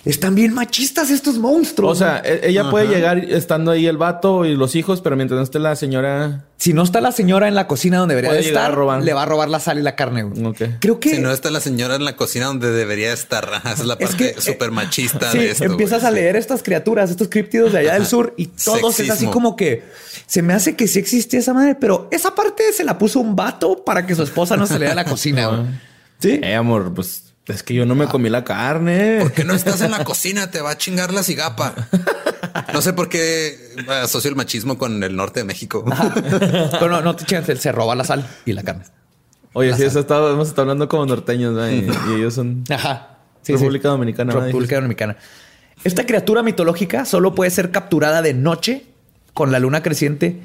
Están bien machistas estos monstruos. O sea, e- ella puede llegar estando ahí el vato y los hijos, pero mientras no esté la señora... si no está la señora en la cocina donde debería de estar, le va a robar la sal y la carne. Creo que Si no está la señora en la cocina donde debería estar. Esa es la parte eh, súper machista sí, de esto. empiezas güey. a leer estas criaturas, estos críptidos de allá del sur y todos es así Sexismo. como que se me hace que sí existía esa madre, pero esa parte se la puso un vato para que su esposa no se le dé a la cocina. güey. Sí. Eh, amor, pues es que yo no me comí la carne. ¿Por qué no estás en la cocina? Te va a chingar la cigapa. No sé por qué asocio el machismo con el norte de México. Pero no, no te chingas, se roba la sal y la carne. Oye, sí, eso está, hemos estado hablando como norteños, ¿no? y, y ellos son Ajá. Sí, República Dominicana. ¿no? República Dominicana. Esta criatura mitológica solo puede ser capturada de noche con la luna creciente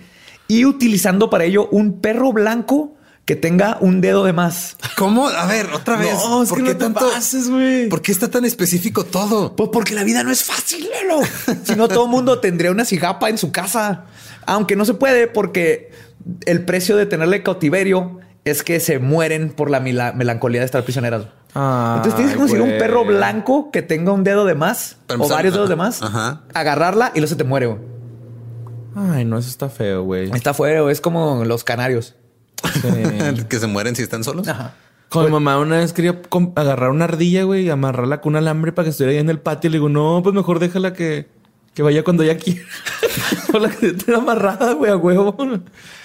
y utilizando para ello un perro blanco que tenga un dedo de más. ¿Cómo? A ver, otra vez. No, es ¿Por que qué no te tanto? pases, güey. ¿Por qué está tan específico todo? Pues porque la vida no es fácil, Lelo. Si no, todo el mundo tendría una cigapa en su casa. Aunque no se puede porque el precio de tenerle cautiverio es que se mueren por la melancolía de estar prisioneras. Ay, Entonces tienes que conseguir un perro blanco que tenga un dedo de más o varios dedos de más, ajá. agarrarla y luego se te muere. güey. Ay, no, eso está feo, güey. Está fuera, es como los canarios. Sí. que se mueren si están solos. Ajá. Con mi mamá una vez quería agarrar una ardilla, güey, y amarrarla con un alambre para que estuviera ahí en el patio. Le digo, no, pues mejor déjala que, que vaya cuando ella quiera. o la que esté amarrada, güey, a huevo.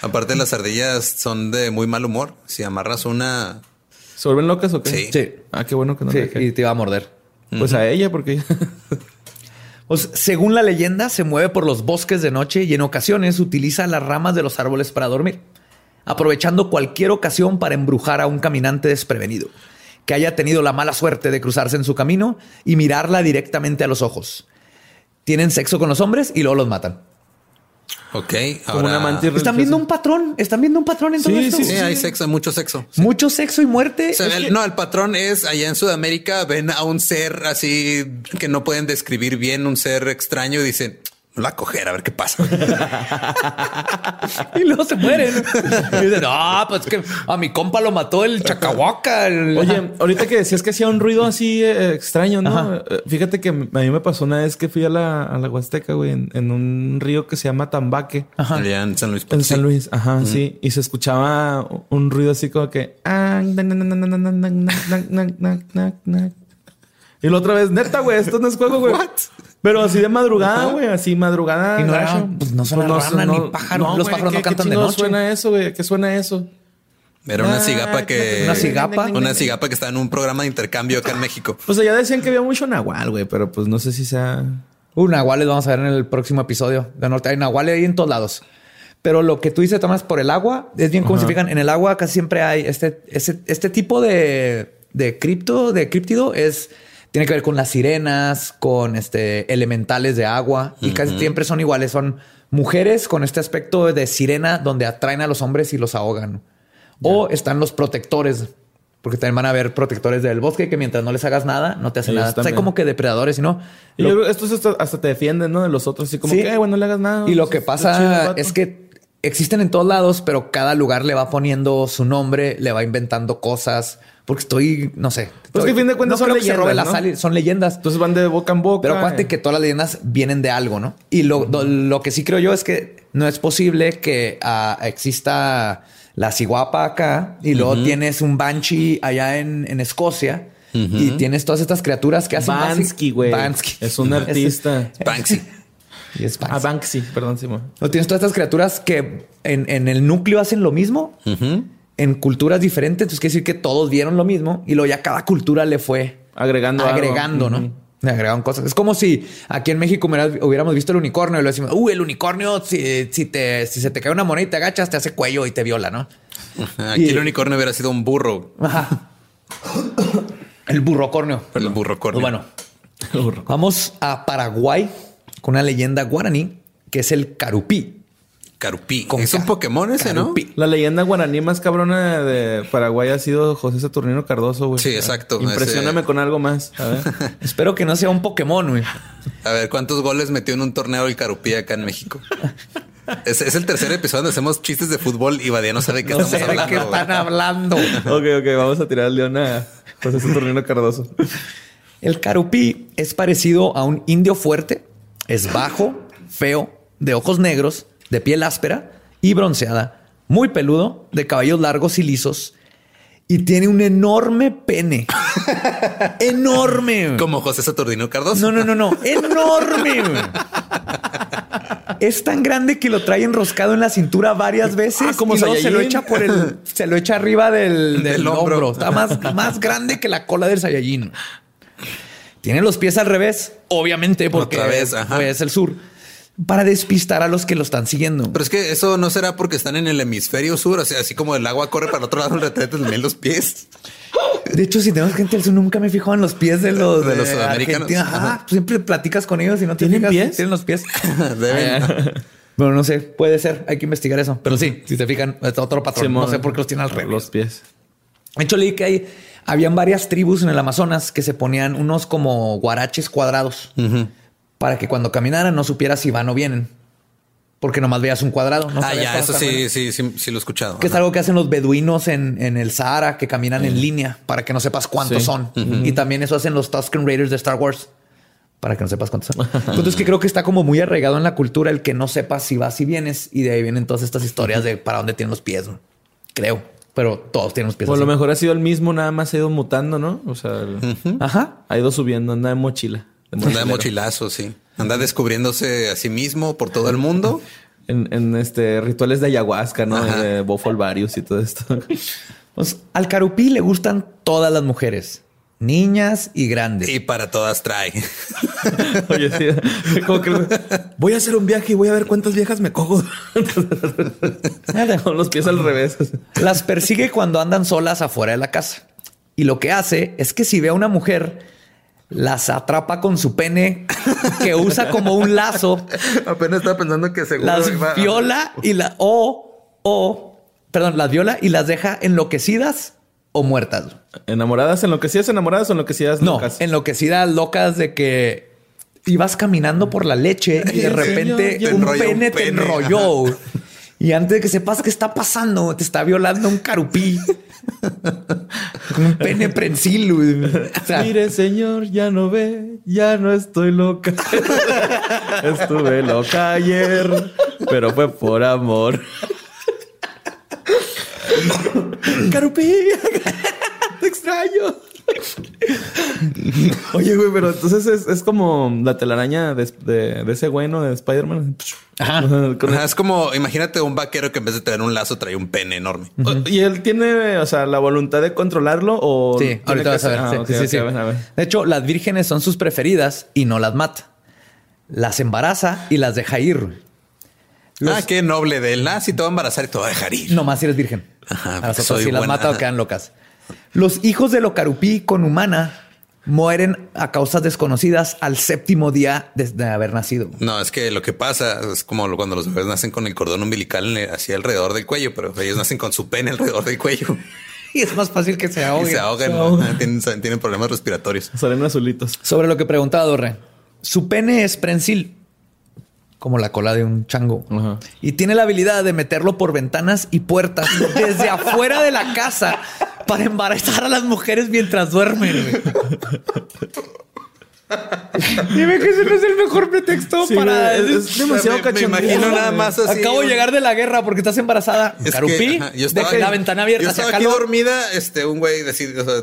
Aparte, las ardillas son de muy mal humor. Si amarras una, ¿Se vuelven locas o qué? Sí. Sí. Ah, qué bueno que no Sí, dejé. y te iba a morder. Pues a ella, porque Pues, según la leyenda, se mueve por los bosques de noche y en ocasiones utiliza las ramas de los árboles para dormir, aprovechando cualquier ocasión para embrujar a un caminante desprevenido, que haya tenido la mala suerte de cruzarse en su camino y mirarla directamente a los ojos. Tienen sexo con los hombres y luego los matan. ok. como ahora- una mantis Están viendo un patrón, están viendo un patrón en todo Sí, esto. sí, Sí, hay sexo, hay mucho sexo. Mucho sexo y muerte. O sea, Es el- que- no, el patrón es allá en Sudamérica ven a un ser así que no pueden describir bien, un ser extraño y dicen, lo voy a coger a ver qué pasa. y luego se mueren. Y dicen, ah, pues que a mi compa lo mató el chacahuaca. Oye, ahorita que decías que hacía un ruido así extraño, ¿no? Fíjate que a mí me pasó una vez que fui a la, a la Huasteca, güey, en, en, un río que se llama Tambaque. Ajá. Allá en San Luis. En San Luis, ajá, sí. Y se escuchaba un ruido así como que... Y la otra vez, neta, güey, esto no es juego, güey. Pero así de madrugada, güey, así madrugada. Y no era- gacho. pues no suena rana ni pájaro. Los pájaros no ¿qué- cantan qué de noche. suena eso, güey? ¿Qué suena eso? Era una Ah, cigapa que. ¿Una cigapa? Una cigapa que estaba en un programa de intercambio acá en México. Pues allá decían que había mucho nahual, güey, pero pues no sé si sea. Uh, nahuales vamos a ver en el próximo episodio. De norte hay nahuales ahí en todos lados. Pero lo que tú dices, Tomás, por el agua, es bien como se fijan. En el agua casi siempre hay este, este, este tipo de, de cripto, de críptido, es tiene que ver con las sirenas, con este elementales de agua y casi siempre son iguales. Son mujeres con este aspecto de sirena donde atraen a los hombres y los ahogan. O están los protectores, porque también van a haber protectores del bosque que mientras no les hagas nada, no te hacen Ellos nada. Hay como que depredadores y no. Y que estos hasta, hasta te defienden, ¿no? De los otros, así como Sí. que, "Eh, güey, no le hagas nada. Y lo que pasa vato". es que existen en todos lados, pero cada lugar le va poniendo su nombre, le va inventando cosas. Porque estoy, no sé. Pues que a fin de cuentas no son creo que se robe leyendas, ¿no? sal- son leyendas. Entonces van de boca en boca. Pero acuérdate eh. que todas las leyendas vienen de algo, ¿no? Y lo, lo- lo que sí creo yo es que no es posible que ah, exista la ciguapa acá y luego tienes un banshee allá en, en Escocia y tienes todas estas criaturas que hacen Bansky, güey. Bansky. Es un artista. Banksy. Y es Ah, Banksy. Banksy, perdón, Simón. O tienes todas estas criaturas que en, en el núcleo hacen lo mismo, en culturas diferentes. Entonces quiere decir que todos vieron lo mismo y luego ya cada cultura le fue Agregando algo. agregando, ¿no? Ujú. Le agregaron cosas. Es como si aquí en México hubiéramos visto el unicornio y lo decimos, uh, el unicornio, si, si, te, si se te cae una moneda y te agachas, te hace cuello y te viola, ¿no? Aquí Y- el unicornio hubiera sido un burro. Ajá. el burrocornio. Pero el burro cornio. Pues bueno, vamos a Paraguay con una leyenda guaraní que es el carupí. Carupí. Con es un. Pokémon ese, ¿no? La leyenda guaraní más cabrona de Paraguay ha sido José Saturnino Cardoso, güey. Sí, exacto. Impresióname Ese- con algo más. A ver. Espero que no sea un Pokémon, güey. A ver, ¿cuántos goles metió en un torneo el Carupí acá en México? Es, es el tercer episodio donde hacemos chistes de fútbol y Badía no sabe de qué No estamos sé de qué están hablando. ok, ok, vamos a tirar el león a José Saturnino Cardoso. El carupí es parecido a un indio fuerte, es bajo, feo, de ojos negros, de piel áspera y bronceada, muy peludo, de cabellos largos y lisos y tiene un enorme pene. enorme. Como José Saturnino Cardoso. No, no, no, no. Enorme. Es tan grande que lo trae enroscado en la cintura varias veces. Ah, como y luego se lo echa por el, se lo echa arriba del, del Del hombro. hombro. Está más, más grande que la cola del Saiyajin. Tiene los pies al revés, obviamente, porque Otra vez, ajá. es el sur, para despistar a los que lo están siguiendo. Pero es que eso no será porque están en el hemisferio sur, o sea, así como el agua corre para el otro lado del retrete, también los pies. De hecho, si tenemos gente del sur, nunca me he fijado en los pies de los, De los sudamericanos. Ajá. Siempre platicas con ellos y no te ¿Tienen fijas, pies? Tienen los pies. Deben. Bueno, no sé, puede ser, hay que investigar eso. Pero sí, si te fijan, está otro patrón. No sé por qué los tiene al revés. Los pies. De hecho, leí que hay, habían varias tribus en el Amazonas que se ponían unos como guaraches cuadrados para que cuando caminaran no supieras si van o vienen. Porque nomás veías un cuadrado. No ah, ya, eso sí, sí, sí, sí lo he escuchado. Que es algo que hacen los beduinos en, en el Sahara, que caminan en línea para que no sepas cuántos Sí. son. Y también eso hacen los Tusken Raiders de Star Wars para que no sepas cuántos son. Entonces que creo que está como muy arraigado en la cultura el que no sepas si vas y vienes y de ahí vienen todas estas historias de para dónde tienen los pies. ¿no? Creo, pero todos tienen los pies. O a lo mejor ha sido el mismo, nada más ha ido mutando, ¿no? O sea, el- Ajá. ha ido subiendo, anda de mochila. Anda de mochilazo, sí. Anda descubriéndose a sí mismo por todo el mundo. En, en, este rituales de ayahuasca, ¿no? Ajá. De Bofolvarius y todo esto. Pues al carupí le gustan todas las mujeres, niñas y grandes. Y para todas trae. Oye, sí. Como que voy a hacer un viaje y voy a ver cuántas viejas me cojo. Con los pies al revés. Las persigue cuando andan solas afuera de la casa. Y lo que hace es que si ve a una mujer, las atrapa con su pene que usa como un lazo, Apenas estaba pensando que seguro las iba a- viola y la o o perdón, las viola y las deja enloquecidas o muertas. ¿Enamoradas? ¿Enloquecidas enamoradas o enloquecidas No, enloquecidas locas de que ibas caminando por la leche y de repente un un pene te enrolló. Y antes de que sepas qué está pasando, te está violando un carupí. Con un pene prensil. güey. O sea, Mire, señor, ya no ve, ya no estoy loca. Estuve loca ayer, pero fue por amor. Carupí, te extraño. Oye, güey, pero entonces es, es como la telaraña de, de- de ese güey, ¿no? De Spider-Man. Ajá. Con- Ajá, es como, imagínate un vaquero que en vez de tener un lazo trae un pene enorme. ¿Y él tiene, o sea, la voluntad de controlarlo o...? Sí, ahorita vas a ver. Sí, sí, sí. a. De hecho, las vírgenes son sus preferidas y no las mata. Las embaraza y las deja ir. Los- Ah, qué noble de él. Ah, sí, te va a embarazar y te va a dejar ir. No más si eres virgen. Ajá, a las otras soy si las mata o quedan locas. Los hijos de Locarupí con humana mueren a causas desconocidas al séptimo día de, de haber nacido. No, es que lo que pasa es como cuando los bebés nacen con el cordón umbilical así alrededor del cuello, pero ellos nacen con su pene alrededor del cuello Y es más fácil que se y ahoguen. se ahogan. se ahogan. Ajá, Tienen, tienen problemas respiratorios. Salen azulitos. Sobre lo que preguntaba Dorre. Su pene es prensil, como la cola de un chango. Ajá. Y tiene la habilidad de meterlo por ventanas y puertas desde afuera de la casa para embarazar a las mujeres mientras duermen. güey. Dime que ese no es el mejor pretexto Sí, para... es, es demasiado Me- me cachondeo. imagino nada más así. Acabo de llegar de la guerra porque estás embarazada. Es que, Carupí, ajá, yo estaba deja aquí- la ventana abierta. Yo estaba aquí calor. dormida, este, un güey decir, o sea,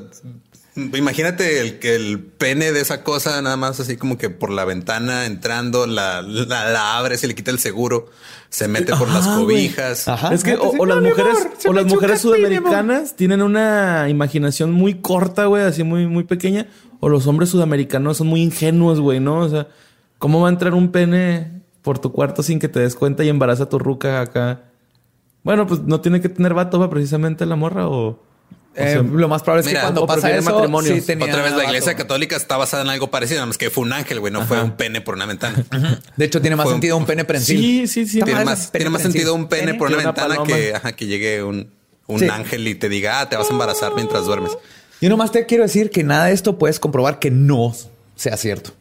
imagínate el que el pene de esa cosa nada más así como que por la ventana entrando, la, la, la abre, se le quita el seguro, se mete por las Ajá, cobijas. Ajá. Es que o, las mujeres amor, o las mujeres sudamericanas tienen una imaginación muy corta, güey, así muy muy pequeña, o los hombres sudamericanos son muy ingenuos, güey, ¿no? O sea, ¿cómo va a entrar un pene por tu cuarto sin que te des cuenta y embaraza a tu ruca acá? Bueno, pues no tiene que tener vato, va precisamente la morra o Eh, sea, lo más probable es mira, que cuando pasa eso, matrimonios. sí tenía Otra vez la iglesia vato. católica está basada en algo parecido, nada más que fue un ángel, güey, no fue un pene por una ventana. De hecho, tiene más Fue sentido un pene prensil. Sí, sí, sí. Tiene más, tiene más sentido un pene, por una ventana paloma. que, ajá, que llegue un, un Sí. ángel y te diga, ah, te vas a embarazar mientras duermes. Yo nomás te quiero decir que nada de esto puedes comprobar que no sea cierto.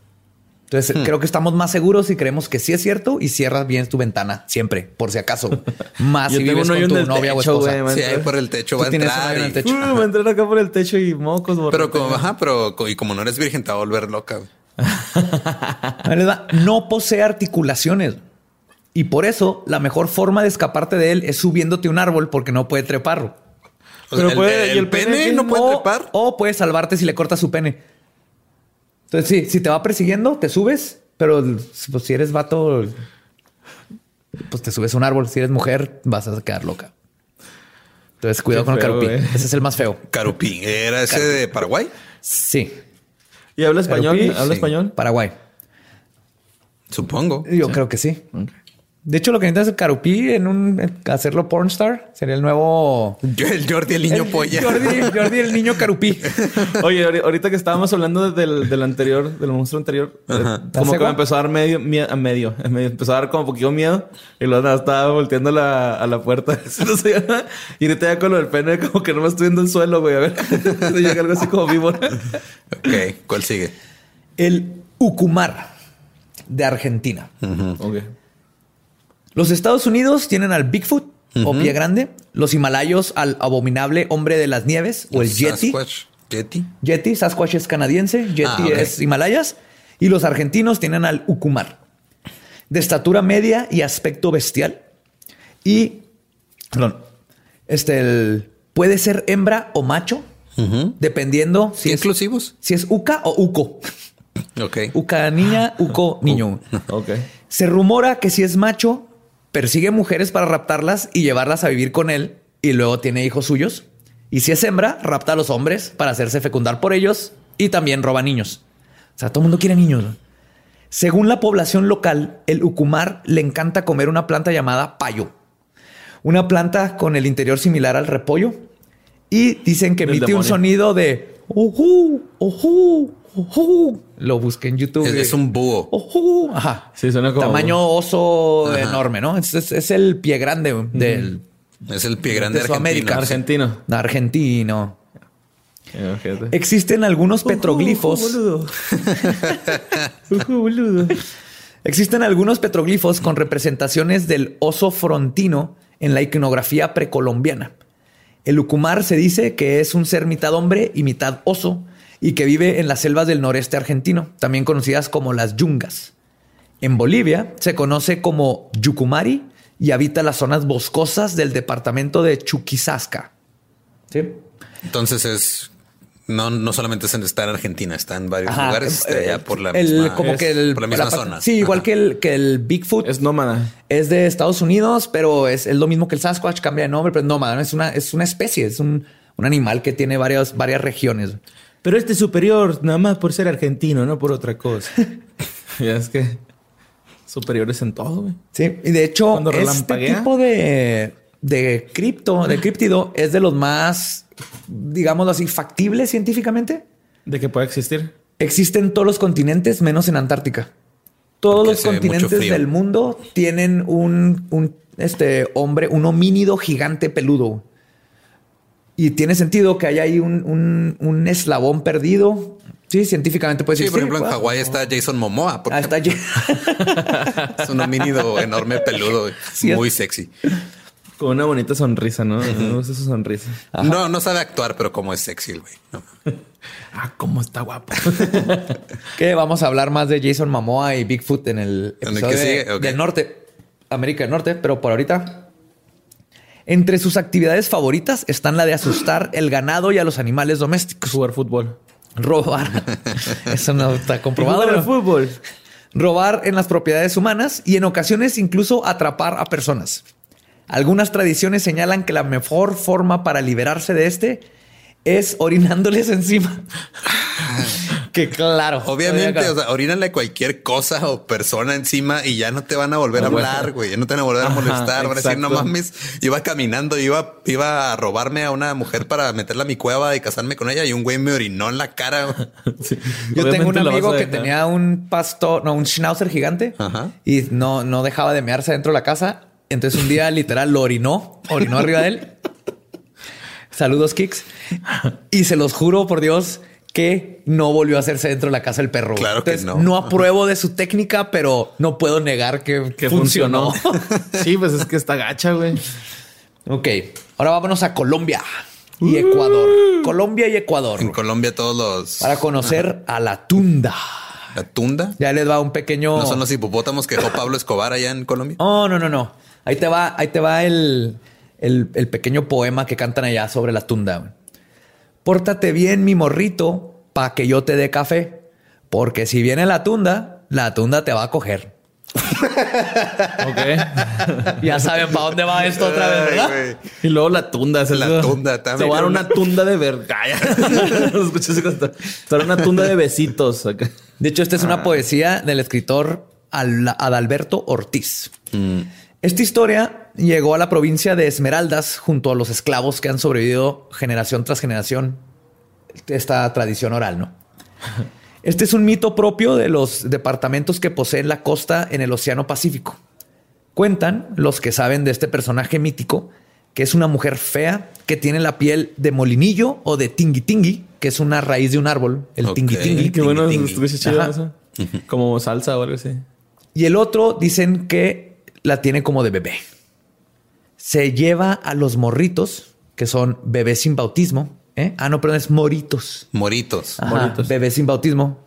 Entonces, Hmm. creo que estamos más seguros si creemos que sí es cierto y cierras bien tu ventana siempre, por si acaso. Más Yo si vives con tu novia o techo, esposa. güey, man. Sí, ahí por el techo va a entrar. en el y- techo. Uh, va a entrar acá por el techo y mocos, borra. Pero como, ajá, pero y como no eres virgen, te va a volver loca. No posee articulaciones. Y por eso la mejor forma de escaparte de él es subiéndote a un árbol porque no puede treparlo. O Pero puede- el, ¿y el el pene no puede o, trepar. o puedes salvarte si le cortas su pene. Entonces, sí, si te va persiguiendo, te subes, pero pues, si eres vato, pues te subes a un árbol. Si eres mujer, vas a quedar loca. Entonces, cuidado Qué con el feo, carupí. güey. Ese es el más feo. Carupí. ¿Era ese de Paraguay? Sí. ¿Y habla español? ¿Habla sí. español? Paraguay. Supongo. Yo creo que sí. De hecho, lo que necesitas es carupí en un hacerlo pornstar. Sería el nuevo Yo, el Jordi, el niño el polla. Jordi, Jordi, el niño carupí. Oye, ahori- ahorita que estábamos hablando del, del anterior, del monstruo anterior, eh, como que ¿Está me empezó a dar medio, mie- a medio, me empezó a dar como poquito miedo y luego nada, estaba volteando la, a la puerta. Y ahorita ya con lo del pene, como que no me estoy viendo el suelo, güey. A ver, llega algo así como vivo. Ok, ¿cuál sigue? El Ucumar de Argentina. Ok. Los Estados Unidos tienen al Bigfoot o pie grande, los himalayos al abominable hombre de las nieves o el Yeti. Sasquatch. Yeti. Yeti, Sasquatch es canadiense, Yeti Ah, es Himalayas. Y los argentinos tienen al Ucumar, de estatura media y aspecto bestial. Y, perdón, este, el- puede ser hembra o macho, dependiendo si ¿Qué es, inclusivos? si es Uca o Uco. Ok. Uca niña, Uco niño. Ok. Se rumora que si es macho, persigue mujeres para raptarlas y llevarlas a vivir con él y luego tiene hijos suyos. Y si es hembra, rapta a los hombres para hacerse fecundar por ellos y también roba niños. O sea, todo el mundo quiere niños. ¿no? Según la población local, el ucumar le encanta comer una planta llamada payo. Una planta con el interior similar al repollo. Y dicen que emite un sonido de. Lo busqué en YouTube. Es, es un búho. Ajá. Sí, suena como- Tamaño oso Ajá. enorme, ¿no? Es, es- es el pie grande del Es el pie grande de argentino. Sudamérica. Argentino. argentino. Eh, fíjate. Existen algunos petroglifos. boludo. Boludo. Existen algunos petroglifos con representaciones del oso frontino en la iconografía precolombiana. El ucumar se dice que es un ser mitad hombre y mitad oso y que vive en las selvas del noreste argentino, también conocidas como las yungas. En Bolivia se conoce como yucumari y habita las zonas boscosas del departamento de Chuquisasca. ¿Sí? Entonces es No, no solamente es en- está en Argentina, está en varios Ajá, lugares eh, allá por la el- misma, como que el- por la misma zona. Sí, igual que el, que el Bigfoot Es nómada. es de Estados Unidos, pero es, es lo mismo que el Sasquatch, cambia de nombre, pero es nómada, es una, es una especie, es un, un animal que tiene varias, varias regiones. Pero este es superior, nada más por ser argentino, no por otra cosa. ya es que superiores en todo, güey. Sí, y de hecho, Cuando este tipo de, de cripto, de críptido, es de los más, digámoslo así, factibles científicamente. De que pueda existir. Existe en todos los continentes, menos en Antártica. Todos Porque los continentes del mundo tienen un, un, este hombre, un homínido gigante peludo. Y tiene sentido que haya ahí un, un- un eslabón perdido. Sí, científicamente puede Sí, ser. por ejemplo, en wow. Hawái está Jason Momoa. por Ah, está. Es un homínido enorme, peludo, Sí, es- muy sexy. Con una bonita sonrisa, ¿no? Me gusta su sonrisa. No, no sabe actuar, pero como es sexy el güey. No. Ah, cómo está guapo. que vamos a hablar más de Jason Momoa y Bigfoot en el ¿En el episodio de- del norte, América del Norte, pero por ahorita. Entre sus actividades favoritas están la de asustar el ganado y a los animales domésticos. Jugar fútbol. Robar. Eso no está comprobado. jugar fútbol. Robar en las propiedades humanas y en ocasiones incluso atrapar a personas. Algunas tradiciones señalan que la mejor forma para liberarse de este es orinándoles encima. Que claro. Obviamente, o sea, orínale cualquier cosa o persona encima y ya no te van a volver a hablar, güey. Ya no te van a volver a Ajá, molestar. Van a decir, no mames, iba caminando, iba, iba a robarme a una mujer para meterla a mi cueva y casarme con ella y un güey me orinó en la cara. Sí. Yo tengo un amigo que tenía un pastor, no, un schnauzer gigante Ajá. y no, no dejaba de mearse dentro de la casa. Entonces un día literal lo orinó, orinó arriba de él. Saludos, Kicks. Y se los juro por Dios que no volvió a hacerse dentro de la casa el perro. Claro que Entonces, no. apruebo de su técnica, pero no puedo negar que, Que funcionó. funcionó. sí, pues es que está gacha, güey. ok, ahora vámonos a Colombia y Ecuador. Colombia y Ecuador. En Colombia todos los... Para conocer a la tunda. La tunda. Ya les va un pequeño. ¿No son los hipopótamos que dejó Pablo Escobar allá en Colombia? Oh, no, no, no. Ahí te va, ahí te va el, el, el pequeño poema que cantan allá sobre la tunda. Pórtate bien, mi morrito, pa' que yo te dé café. Porque si viene la tunda, la tunda te va a coger. Ok. Ya saben para dónde va esto otra vez, ¿verdad? Ay, y luego la tunda. se- La tunda también. Se va a dar una tunda de verga. Escuché ese costal. Se va a dar una tunda de besitos. acá. De hecho, esta es una poesía del escritor Al- Adalberto Ortiz. Esta historia llegó a la provincia de Esmeraldas junto a los esclavos que han sobrevivido generación tras generación. Esta tradición oral, ¿no? Este es un mito propio de los departamentos que poseen la costa en el Océano Pacífico. Cuentan los que saben de este personaje mítico que es una mujer fea que tiene la piel de molinillo o de tingui tingui, que es una raíz de un árbol, el Ok. tingui tingui. Qué bueno, tingui. estuviese chido eso. Como salsa o algo así. Y el otro dicen que la tiene como de bebé. Se lleva a los morritos, que son bebés sin bautismo. ¿eh? Ah, no, perdón, es moritos. Moritos. Ajá, Moritos. bebés sin bautismo.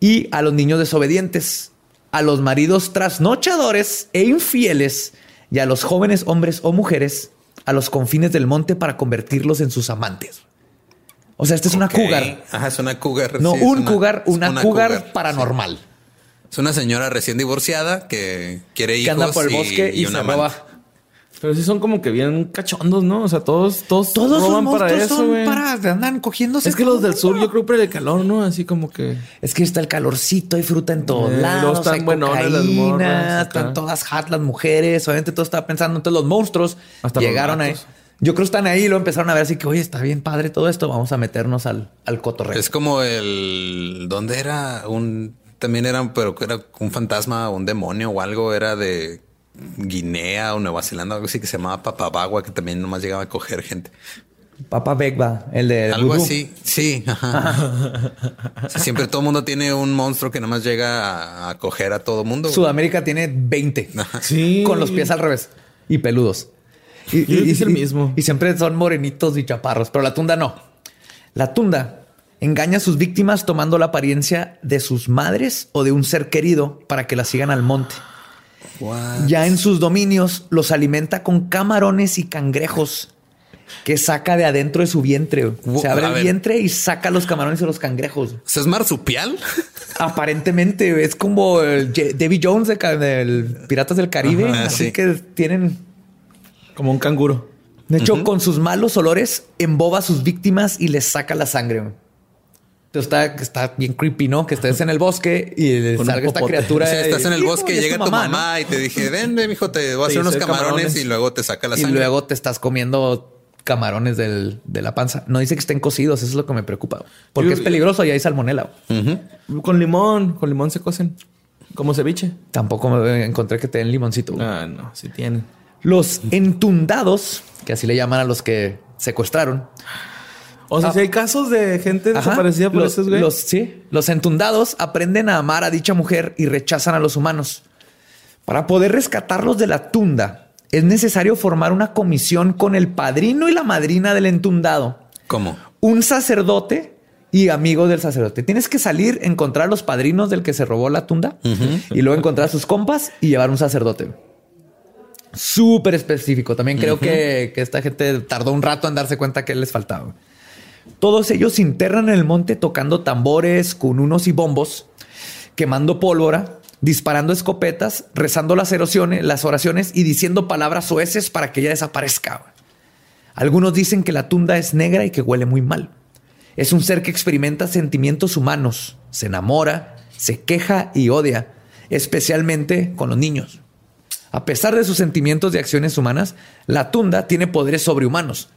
Y a los niños desobedientes, a los maridos trasnochadores e infieles y a los jóvenes hombres o mujeres a los confines del monte para convertirlos en sus amantes. O sea, esta es una Ok. cougar. Ajá, es una cougar. No, sí, un una- cougar, una, cougar, paranormal. Es una señora recién divorciada que quiere Que hijos anda por el y- bosque y, y una se amante. roba. Pero sí son como que bien cachondos, ¿no? O sea, todos, todos, Todos los roban para monstruos eso, son güey. para andan cogiéndose. Es que los del sur, yo creo por el calor, ¿no? Así como que. Es que está el calorcito, hay fruta en todos Eh, lados, están hay buenonas las cocaína, morras, acá. están todas hot las mujeres, obviamente todo estaba pensando, entonces los monstruos Hasta los llegaron ahí. Yo creo que están ahí y lo empezaron a ver así que, oye, está bien padre todo esto, vamos a meternos al, al cotorreo. Es como el. ¿Dónde era? Un. También era, pero que era un fantasma, un demonio o algo. Era de Guinea o Nueva Zelanda, algo así que se llamaba Papabagua, que también nomás llegaba a coger gente. Papa Begba, el de Algo vudú. así. Sí. ajá. O sea, siempre todo el mundo tiene un monstruo que nomás llega a, a coger a todo mundo. güey. Sudamérica tiene 20 Sí. con los pies al revés y peludos. Y, es el mismo. Y siempre son morenitos y chaparros, pero la tunda no. La tunda engaña a sus víctimas tomando la apariencia de sus madres o de un ser querido para que la sigan al monte. What? Ya en sus dominios los alimenta con camarones y cangrejos que saca de adentro de su vientre. Se abre el vientre y saca los camarones y los cangrejos. ¿Es marsupial? Aparentemente es como el Davy Jones de del Piratas del Caribe. Ajá, así sí. que tienen Como un canguro. De hecho, con sus malos olores, emboba a sus víctimas y les saca la sangre. Está, está bien creepy, ¿no? Que estés en el bosque y Con salga esta popote. criatura. O sea, estás en el bosque, es llega tu mamá, ¿no? y te dije, ven, ven, mijo, te voy a hacer unos camarones, camarones. y luego te saca la Y sangre. luego te estás comiendo camarones del- de la panza. No dice que estén cocidos, eso es lo que me preocupa. Porque Yo- es peligroso y hay salmonela. Con limón, con limón se cocen. Como ceviche. Tampoco me encontré que te den limoncito. güey. Ah, no, sí tienen. Los entundados, que así le llaman a los que secuestraron, O sea, Ah. si hay casos de gente Ajá. desaparecida por los, esos, güey. los- sí, los entundados aprenden a amar a dicha mujer y rechazan a los humanos. Para poder rescatarlos de la tunda, es necesario formar una comisión con el padrino y la madrina del entundado, ¿Cómo? un sacerdote y amigos del sacerdote. Tienes que salir, encontrar a los padrinos del que se robó la tunda y luego encontrar a sus compas y llevar un sacerdote. Súper específico. También creo que, que esta gente tardó un rato en darse cuenta que les faltaba. Todos ellos se internan en el monte tocando tambores, con unos y bombos, quemando pólvora, disparando escopetas, rezando las oraciones, las oraciones y diciendo palabras soeces para que ella desaparezca. Algunos dicen que la tunda es negra y que huele muy mal. Es un ser que experimenta sentimientos humanos, se enamora, se queja y odia, especialmente con los niños. A pesar de sus sentimientos de acciones humanas, la tunda tiene poderes sobrehumanos,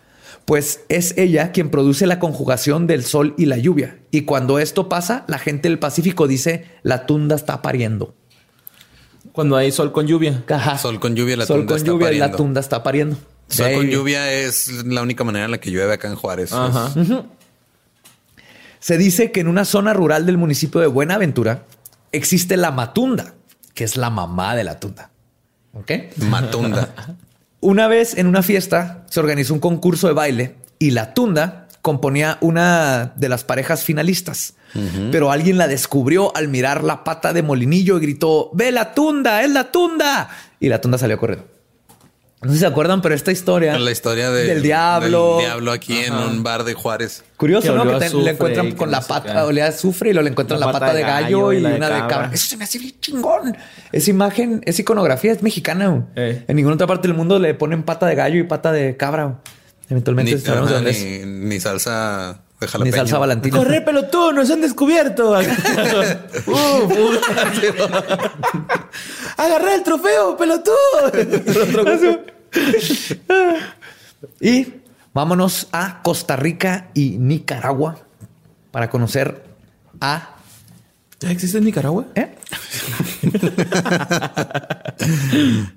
pues es ella quien produce la conjugación del sol y la lluvia. Y cuando esto pasa, la gente del Pacífico dice, la tunda está pariendo. Cuando hay sol con lluvia. Ajá. Sol con lluvia, la Sol tunda con está lluvia y la pariendo. tunda está pariendo. Sol con lluvia es la única manera en la que llueve acá en Juárez. Ajá. Se dice que en una zona rural del municipio de Buenaventura existe la matunda, que es la mamá de la tunda. ¿Ok? Matunda. Una vez en una fiesta se organizó un concurso de baile y la tunda componía una de las parejas finalistas. Pero alguien la descubrió al mirar la pata de molinillo y gritó, ve la tunda, es la tunda. Y la tunda salió corriendo. No sé si se acuerdan, pero esta historia... La historia de- del diablo. del diablo aquí en un bar de Juárez. Curioso, Que ¿no? Que te- le encuentran con no la pata, qué. olía a azufre y luego le encuentran la, pata, de gallo, y, la una de cabra. cabra. Eso se me hace bien chingón. Esa imagen, esa iconografía es mexicana. Eh. En ninguna otra parte del mundo le ponen pata de gallo y pata de cabra. Eventualmente Ni, sabemos de ajá, dónde es. ni, ni salsa de Ni jalapeño. salsa valentina. ¡Corre, pelotudo! ¡Nos han descubierto! ¡Uf, uf. ¡Agarré el trofeo, pelotudo! Y vámonos a Costa Rica y Nicaragua para conocer a... ¿Ya existe en Nicaragua? ¿eh?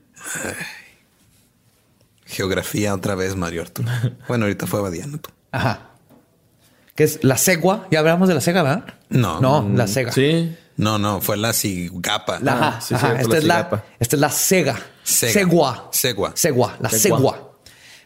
Geografía otra vez, Mario Arturo. Bueno, ahorita fue Badiano tú. Ajá. Que es la cegua. Ya hablamos de la cega, ¿verdad? No. No, la cega. Sí. No, no, fue la cigapa. La, Ah, ajá, sí, ajá. cierto, esta, la es la, esta es la cega. Cega. Segua. Segua. Segua. La Segua. segua.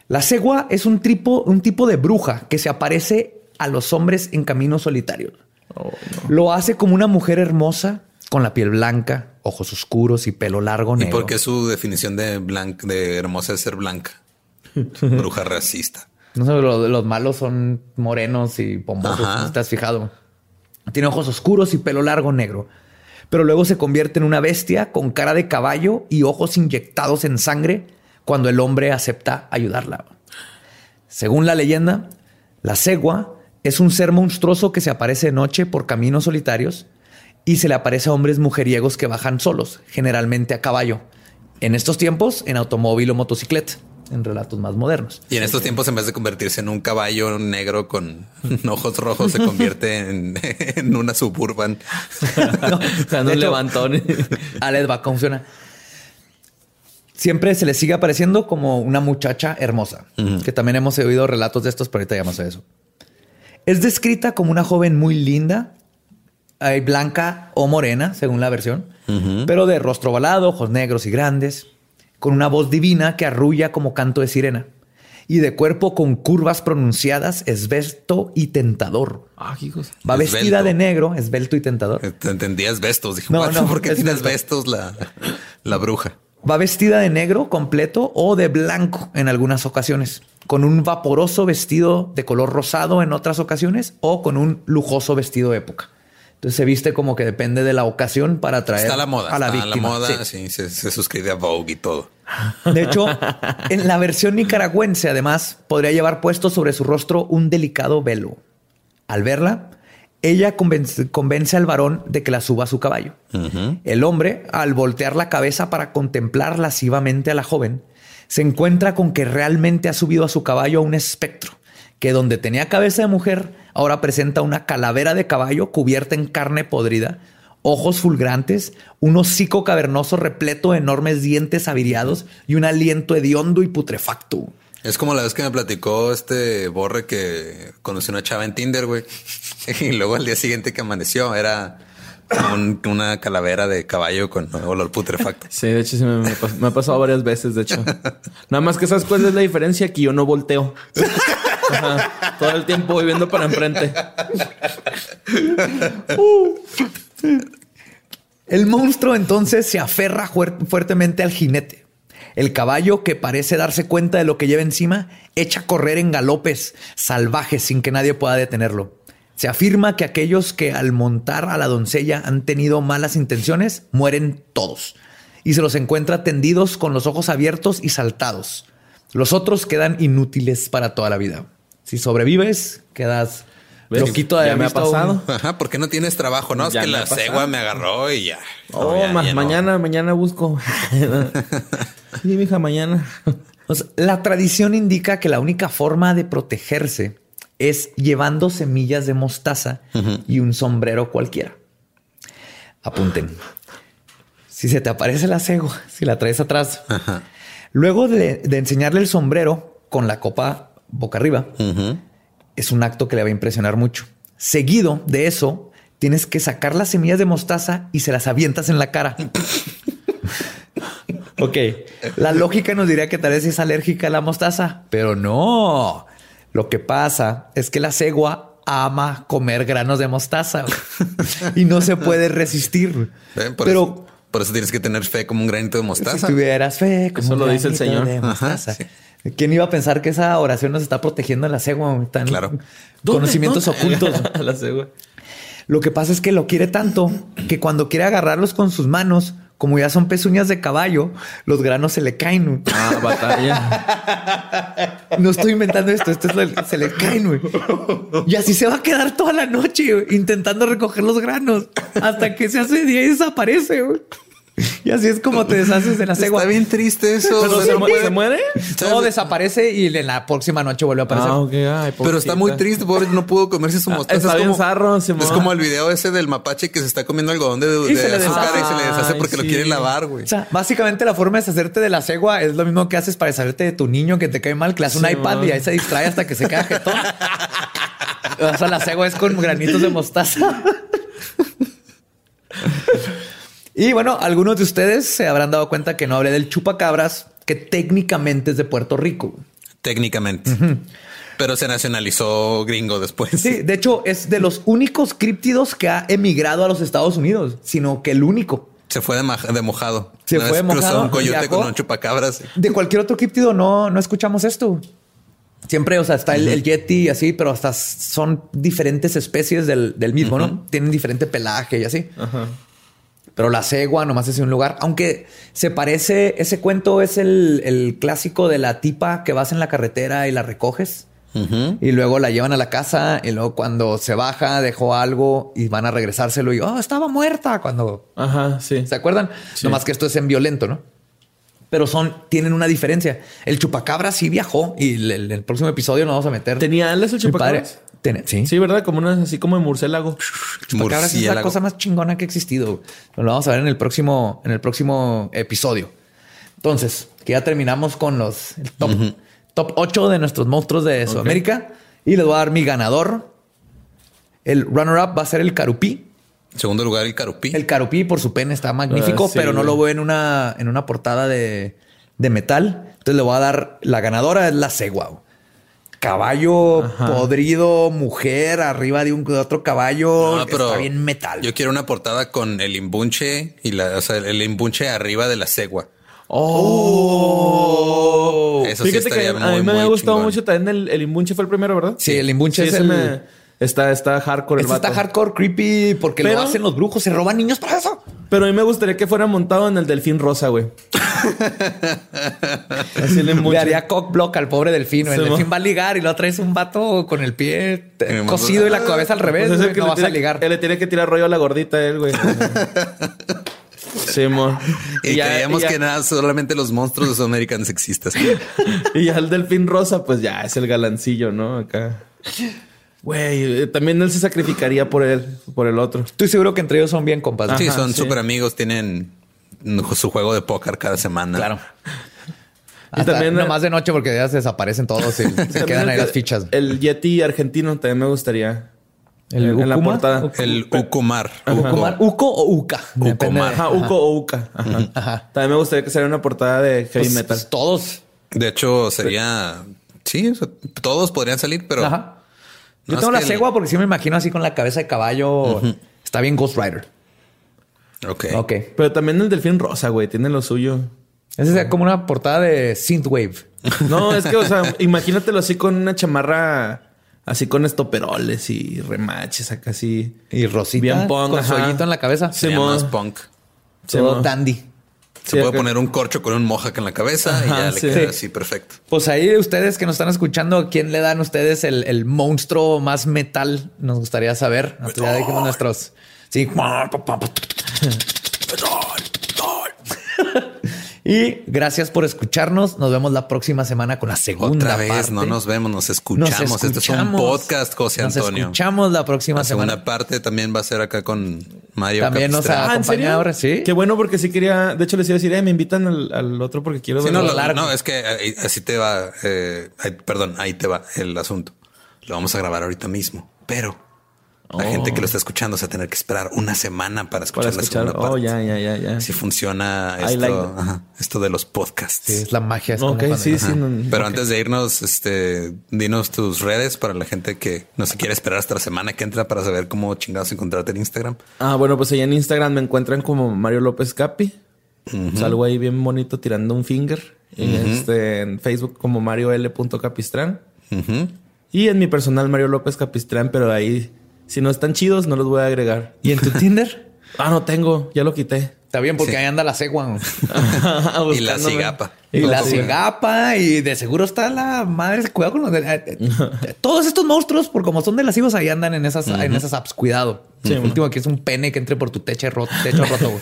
La segua es un tipo, un tipo de bruja que se aparece a los hombres en caminos solitarios. Oh, Lo hace como una mujer hermosa con la piel blanca, ojos oscuros y pelo largo ¿Y negro. por qué su definición de de hermosa es ser blanca? Bruja racista. No sé, lo- los malos son morenos y pomposos, Ajá. ¿no te has fijado? Tiene ojos oscuros y pelo largo negro. Pero luego se convierte en una bestia con cara de caballo y ojos inyectados en sangre cuando el hombre acepta ayudarla. Según la leyenda, la cegua es un ser monstruoso que se aparece de noche por caminos solitarios y se le aparece a hombres mujeriegos que bajan solos, generalmente a caballo. En estos tiempos, en automóvil o motocicleta, en relatos más modernos. Y en estos tiempos, en vez de convertirse en un caballo negro con ojos rojos, se convierte en, en una suburban. No, O sea, no un levantón. Les va, ¿cómo funciona? Siempre se le sigue apareciendo como una muchacha hermosa, que también hemos oído relatos de estos, pero ahorita llamamos a eso. Es descrita como una joven muy linda, eh, blanca o morena, según la versión, pero de rostro ovalado, ojos negros y grandes, con una voz divina que arrulla como canto de sirena, y de cuerpo con curvas pronunciadas, esbesto y tentador. Ah, hijos. Va vestida Esbelto. de negro, esbelto y tentador. Te entendías vestos. Dije, No, "What? no, ¿por qué la, la bruja? Va vestida de negro completo o de blanco en algunas ocasiones, con un vaporoso vestido de color rosado en otras ocasiones o con un lujoso vestido de época. Entonces se viste como que depende de la ocasión para atraer Está la moda. a la está víctima. la moda. Sí. Sí, se, se suscribe a Vogue y todo. De hecho, en la versión nicaragüense, además, podría llevar puesto sobre su rostro un delicado velo. Al verla, ella convence, convence al varón de que la suba a su caballo. El hombre, al voltear la cabeza para contemplar lascivamente a la joven, se encuentra con que realmente ha subido a su caballo a un espectro, que donde tenía cabeza de mujer, ahora presenta una calavera de caballo cubierta en carne podrida, ojos fulgrantes, un hocico cavernoso repleto de enormes dientes aviriados y un aliento hediondo y putrefacto. Es como la vez que me platicó este Borre que conoció una chava en Tinder, güey. Y luego al día siguiente que amaneció era un- una calavera de caballo con olor putrefacto. Sí, de hecho sí me, me ha pasado varias veces, de hecho. Nada más que sabes cuál es la diferencia, que yo no volteo. Todo el tiempo voy viendo para enfrente. El monstruo entonces se aferra fuer- fuertemente al jinete. El caballo, que parece darse cuenta de lo que lleva encima, echa a correr en galopes salvajes sin que nadie pueda detenerlo. Se afirma que aquellos que al montar a la doncella han tenido malas intenciones mueren todos y se los encuentra tendidos con los ojos abiertos y saltados. Los otros quedan inútiles para toda la vida. Si sobrevives, quedas ¿Ves? loquito de Ya me ha un- pasado. Ajá, ¿por qué no tienes trabajo? No, es que la cegua me agarró y ya. Oh, No, ya- ma- ya no. mañana, mañana busco. sí, mija, mañana. O sea, la tradición indica que la única forma de protegerse es llevando semillas de mostaza y un sombrero cualquiera. Apunten. Si se te aparece la cegua, si la traes atrás, luego de, de enseñarle el sombrero con la copa boca arriba, es un acto que le va a impresionar mucho. Seguido de eso, tienes que sacar las semillas de mostaza y se las avientas en la cara. Ok, la lógica nos diría que tal vez es alérgica a la mostaza, pero no. Lo que pasa es que la cegua ama comer granos de mostaza y no se puede resistir. Ven, Pero eso, por eso tienes que tener fe como un granito de si mostaza. tuvieras fe, como Eso un lo dice el Señor. de Ajá, sí. ¿Quién iba a pensar que esa oración nos está protegiendo a la cegua? Tan Claro. Conocimientos ocultos. la cegua. Lo que pasa es que lo quiere tanto que cuando quiere agarrarlos con sus manos, como ya son pezuñas de caballo, los granos se le caen. Ah, batalla. No estoy inventando esto, esto es lo- se le caen, güey. Y así se va a quedar toda la noche intentando recoger los granos hasta que se hace día y desaparece. Y así es como te deshaces de la cegua. Está bien triste eso. ¿Pero se, no mu- se muere? Todo desaparece y en la próxima noche vuelve a aparecer. Ah. Ay, Pero está muy triste, pobre, no pudo comerse su Ah, mostaza. está es bien como, zarro, es Simón. como el video ese del mapache que se está comiendo algodón de, de Y se le azúcar y se le deshace Ay, porque lo quiere lavar, güey. O sea, básicamente la forma de deshacerte de la cegua es lo mismo que haces para deshacerte de tu niño que te cae mal, que le das un iPad man. y ahí se distrae hasta que se queda jetón. O sea, la cegua es con granitos de mostaza. y bueno, algunos de ustedes se habrán dado cuenta que no hablé del chupacabras, que técnicamente es de Puerto Rico. Técnicamente. Pero se nacionalizó gringo después. Sí, de hecho es de los únicos críptidos que ha emigrado a los Estados Unidos, sino que el único. Se fue de, mojado. Se Una fue de cruzó mojado, un coyote viajó. con un chupacabras. De cualquier otro críptido no, no escuchamos esto. Siempre, o sea, está el, el yeti y así, pero hasta son diferentes especies del, del mismo, ¿no? Tienen diferente pelaje y así. Pero la cegua nomás es un lugar, aunque se parece, ese cuento es el, el clásico de la tipa que vas en la carretera y la recoges. Y luego la llevan a la casa y luego cuando se baja dejó algo y van a regresárselo y oh, estaba muerta cuando Ajá, sí. ¿Se acuerdan? Sí. Nomás que esto es en violento, ¿no? Pero son, tienen una diferencia. El chupacabra sí viajó y el, el- próximo episodio nos vamos a meter. ¿Tenía alas el Mi sí. Sí, ¿verdad? Como una, así como de murciélago. Chupacabras es la Murciélago. cosa más chingona que ha existido. Lo vamos a ver en el próximo, en el próximo episodio. Entonces, que ya terminamos con los el top, top 8 de nuestros monstruos de Sudamérica. Y les voy a dar mi ganador. El runner-up va a ser el carupí. En segundo lugar, el carupí. El carupí por su pene está magnífico, Ah, sí, pero no güey. lo veo en una, en una portada de, de metal. Entonces le voy a dar la ganadora es la cegua. Caballo podrido, mujer arriba de un de otro caballo. No, que pero está bien metal. Yo quiero una portada con el imbunche y la, o sea, el imbunche arriba de la cegua. Oh. Eso sí Fíjate que estaría a muy, mí me ha gustado chingón. mucho también el, el Imbunche fue el primero, ¿verdad? Sí, el Imbunche es el- me- está, está hardcore el Este está vato. hardcore, creepy, porque Pero- lo hacen los brujos, se roban niños para eso. Pero a mí me gustaría que fuera montado en el delfín rosa, güey. Así Le haría cock block al pobre delfín. El delfín va a ligar y lo traes un vato con el pie cosido y la cabeza al revés. Pues güey, que no le vas a tiene- ligar. él le tiene que tirar rollo a la gordita a él, güey. Sí, mo. Y, ya- creíamos y ya- que nada, solamente los monstruos de Sudamerican sexistas. Y ya el delfín rosa, pues ya es el galancillo, ¿no? Acá. Güey, eh, también él se sacrificaría por él, por el otro. Estoy seguro que entre ellos son bien compas. Sí, Ajá, son sí. súper amigos, tienen su juego de póker cada semana. Claro. Y también- nomás de noche porque ya se desaparecen todos y se quedan ahí las fichas. El Yeti argentino también me gustaría. El en la portada. El Ukumar. Ukumar, Uco o Uca. De- Ajá, Uko o. Ajá. Ajá. También me gustaría que saliera una portada de heavy Pues, metal. pues, todos. De hecho, sería. Sí, todos podrían salir, pero. Yo No, tengo es la el- cegua porque sí me imagino así con la cabeza de caballo. Está bien Ghost Rider. Ok. Ok. Pero también el delfín rosa, güey, tiene lo suyo. Esa sería como una portada de Synthwave. No, es que, o sea, imagínatelo así con una chamarra, así con estoperoles y remaches, acá así. Y Rosita Bien punk, con ajá. su en la cabeza. Más punk. Todo Simón. dandy. Se Sí, puede acá- poner un corcho con un mohawk en la cabeza y ya le sí. queda Sí. así perfecto. Pues ahí ustedes que nos están escuchando, ¿quién le dan ustedes el, el monstruo más metal? Nos gustaría saber. Dijimos nuestros. Sí. Y gracias por escucharnos. Nos vemos la próxima semana con la segunda Otra vez, parte. no nos vemos, nos escuchamos. Nos Este es un escuchamos. podcast, José Nos Antonio. escuchamos la próxima La segunda semana. parte también va a ser acá con Mario También nos ha- acompañado ahora, sí. Qué bueno porque sí quería, de hecho les iba a decir, eh, me invitan al, al otro porque quiero Sí, verlo. no, lo- largo. no, es que ahí- así te va, eh, perdón, ahí te va el asunto. Lo vamos a grabar ahorita mismo, pero la gente que lo está escuchando se va a tener que esperar una semana para escuchar, para la segunda parte. Oh, ya, ya, ya, ya. Así funciona esto, like that. ajá, esto de los podcasts. Sí, es la magia. es sí, sí. No- Pero antes de irnos, este, dinos tus redes para la gente que no se quiere esperar hasta la semana que entra para saber cómo chingados encontrarte en Instagram. Ah, bueno, pues allá en Instagram me encuentran como Mario López Capi. Salgo ahí bien bonito tirando un finger. Este, en Facebook como Mario L. Capistrán. Y en mi personal Mario López Capistrán, pero ahí, si no están chidos, no los voy a agregar. ¿Y en tu Tinder? Ah, no tengo, ya lo quité. Está bien, porque Sí. ahí anda la cegua. Y la cigapa. Y la cigapa, y de seguro está la madre. Cuidado con los de- eh, eh, todos estos monstruos, por como son de lascivos, ahí andan en esas, en esas apps. Cuidado. Sí, El último aquí es un pene que entre por tu techo roto. Techo roto. güey.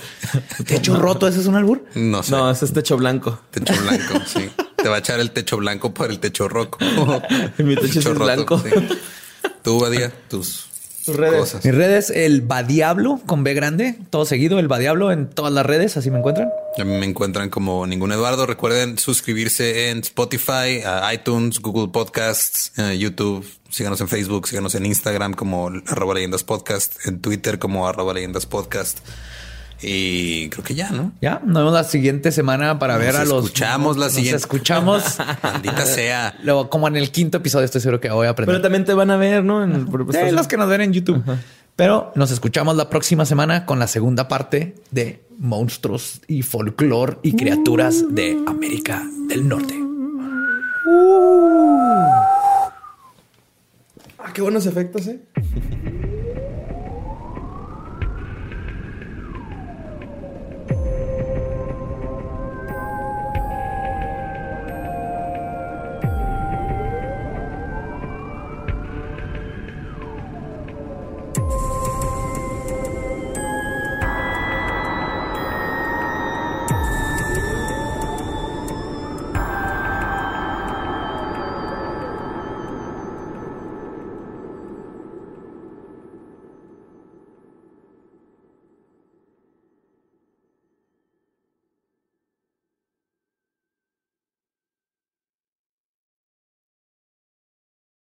techo roto, ese es un albur. No sé. No, ese es techo blanco. Techo blanco, sí. Te va a echar el techo blanco por el techo roco. Mi techo es blanco. sí. Tú, Badía, tus, Tus redes. cosas. Mis redes, el Badiablo con B grande, todo seguido, el Badiablo en todas las redes, así me encuentran. A mí me encuentran como ningún Eduardo. Recuerden suscribirse en Spotify, a iTunes, Google Podcasts, eh, YouTube. Síganos en Facebook, síganos en Instagram como arroba leyendas podcast, en Twitter como arroba leyendas podcast. Y creo que ya, ¿no? Ya, nos vemos la siguiente semana para ver a Nos los. escuchamos la nos siguiente. escuchamos. Maldita sea. Luego, como en el quinto episodio, estoy seguro que voy a aprender. Pero también te van a ver, ¿no? En el- Sí, los que nos ven en YouTube. Pero nos escuchamos la próxima semana con la segunda parte de monstruos y folclore y criaturas de América del Norte. Ah, qué buenos efectos, ¿eh?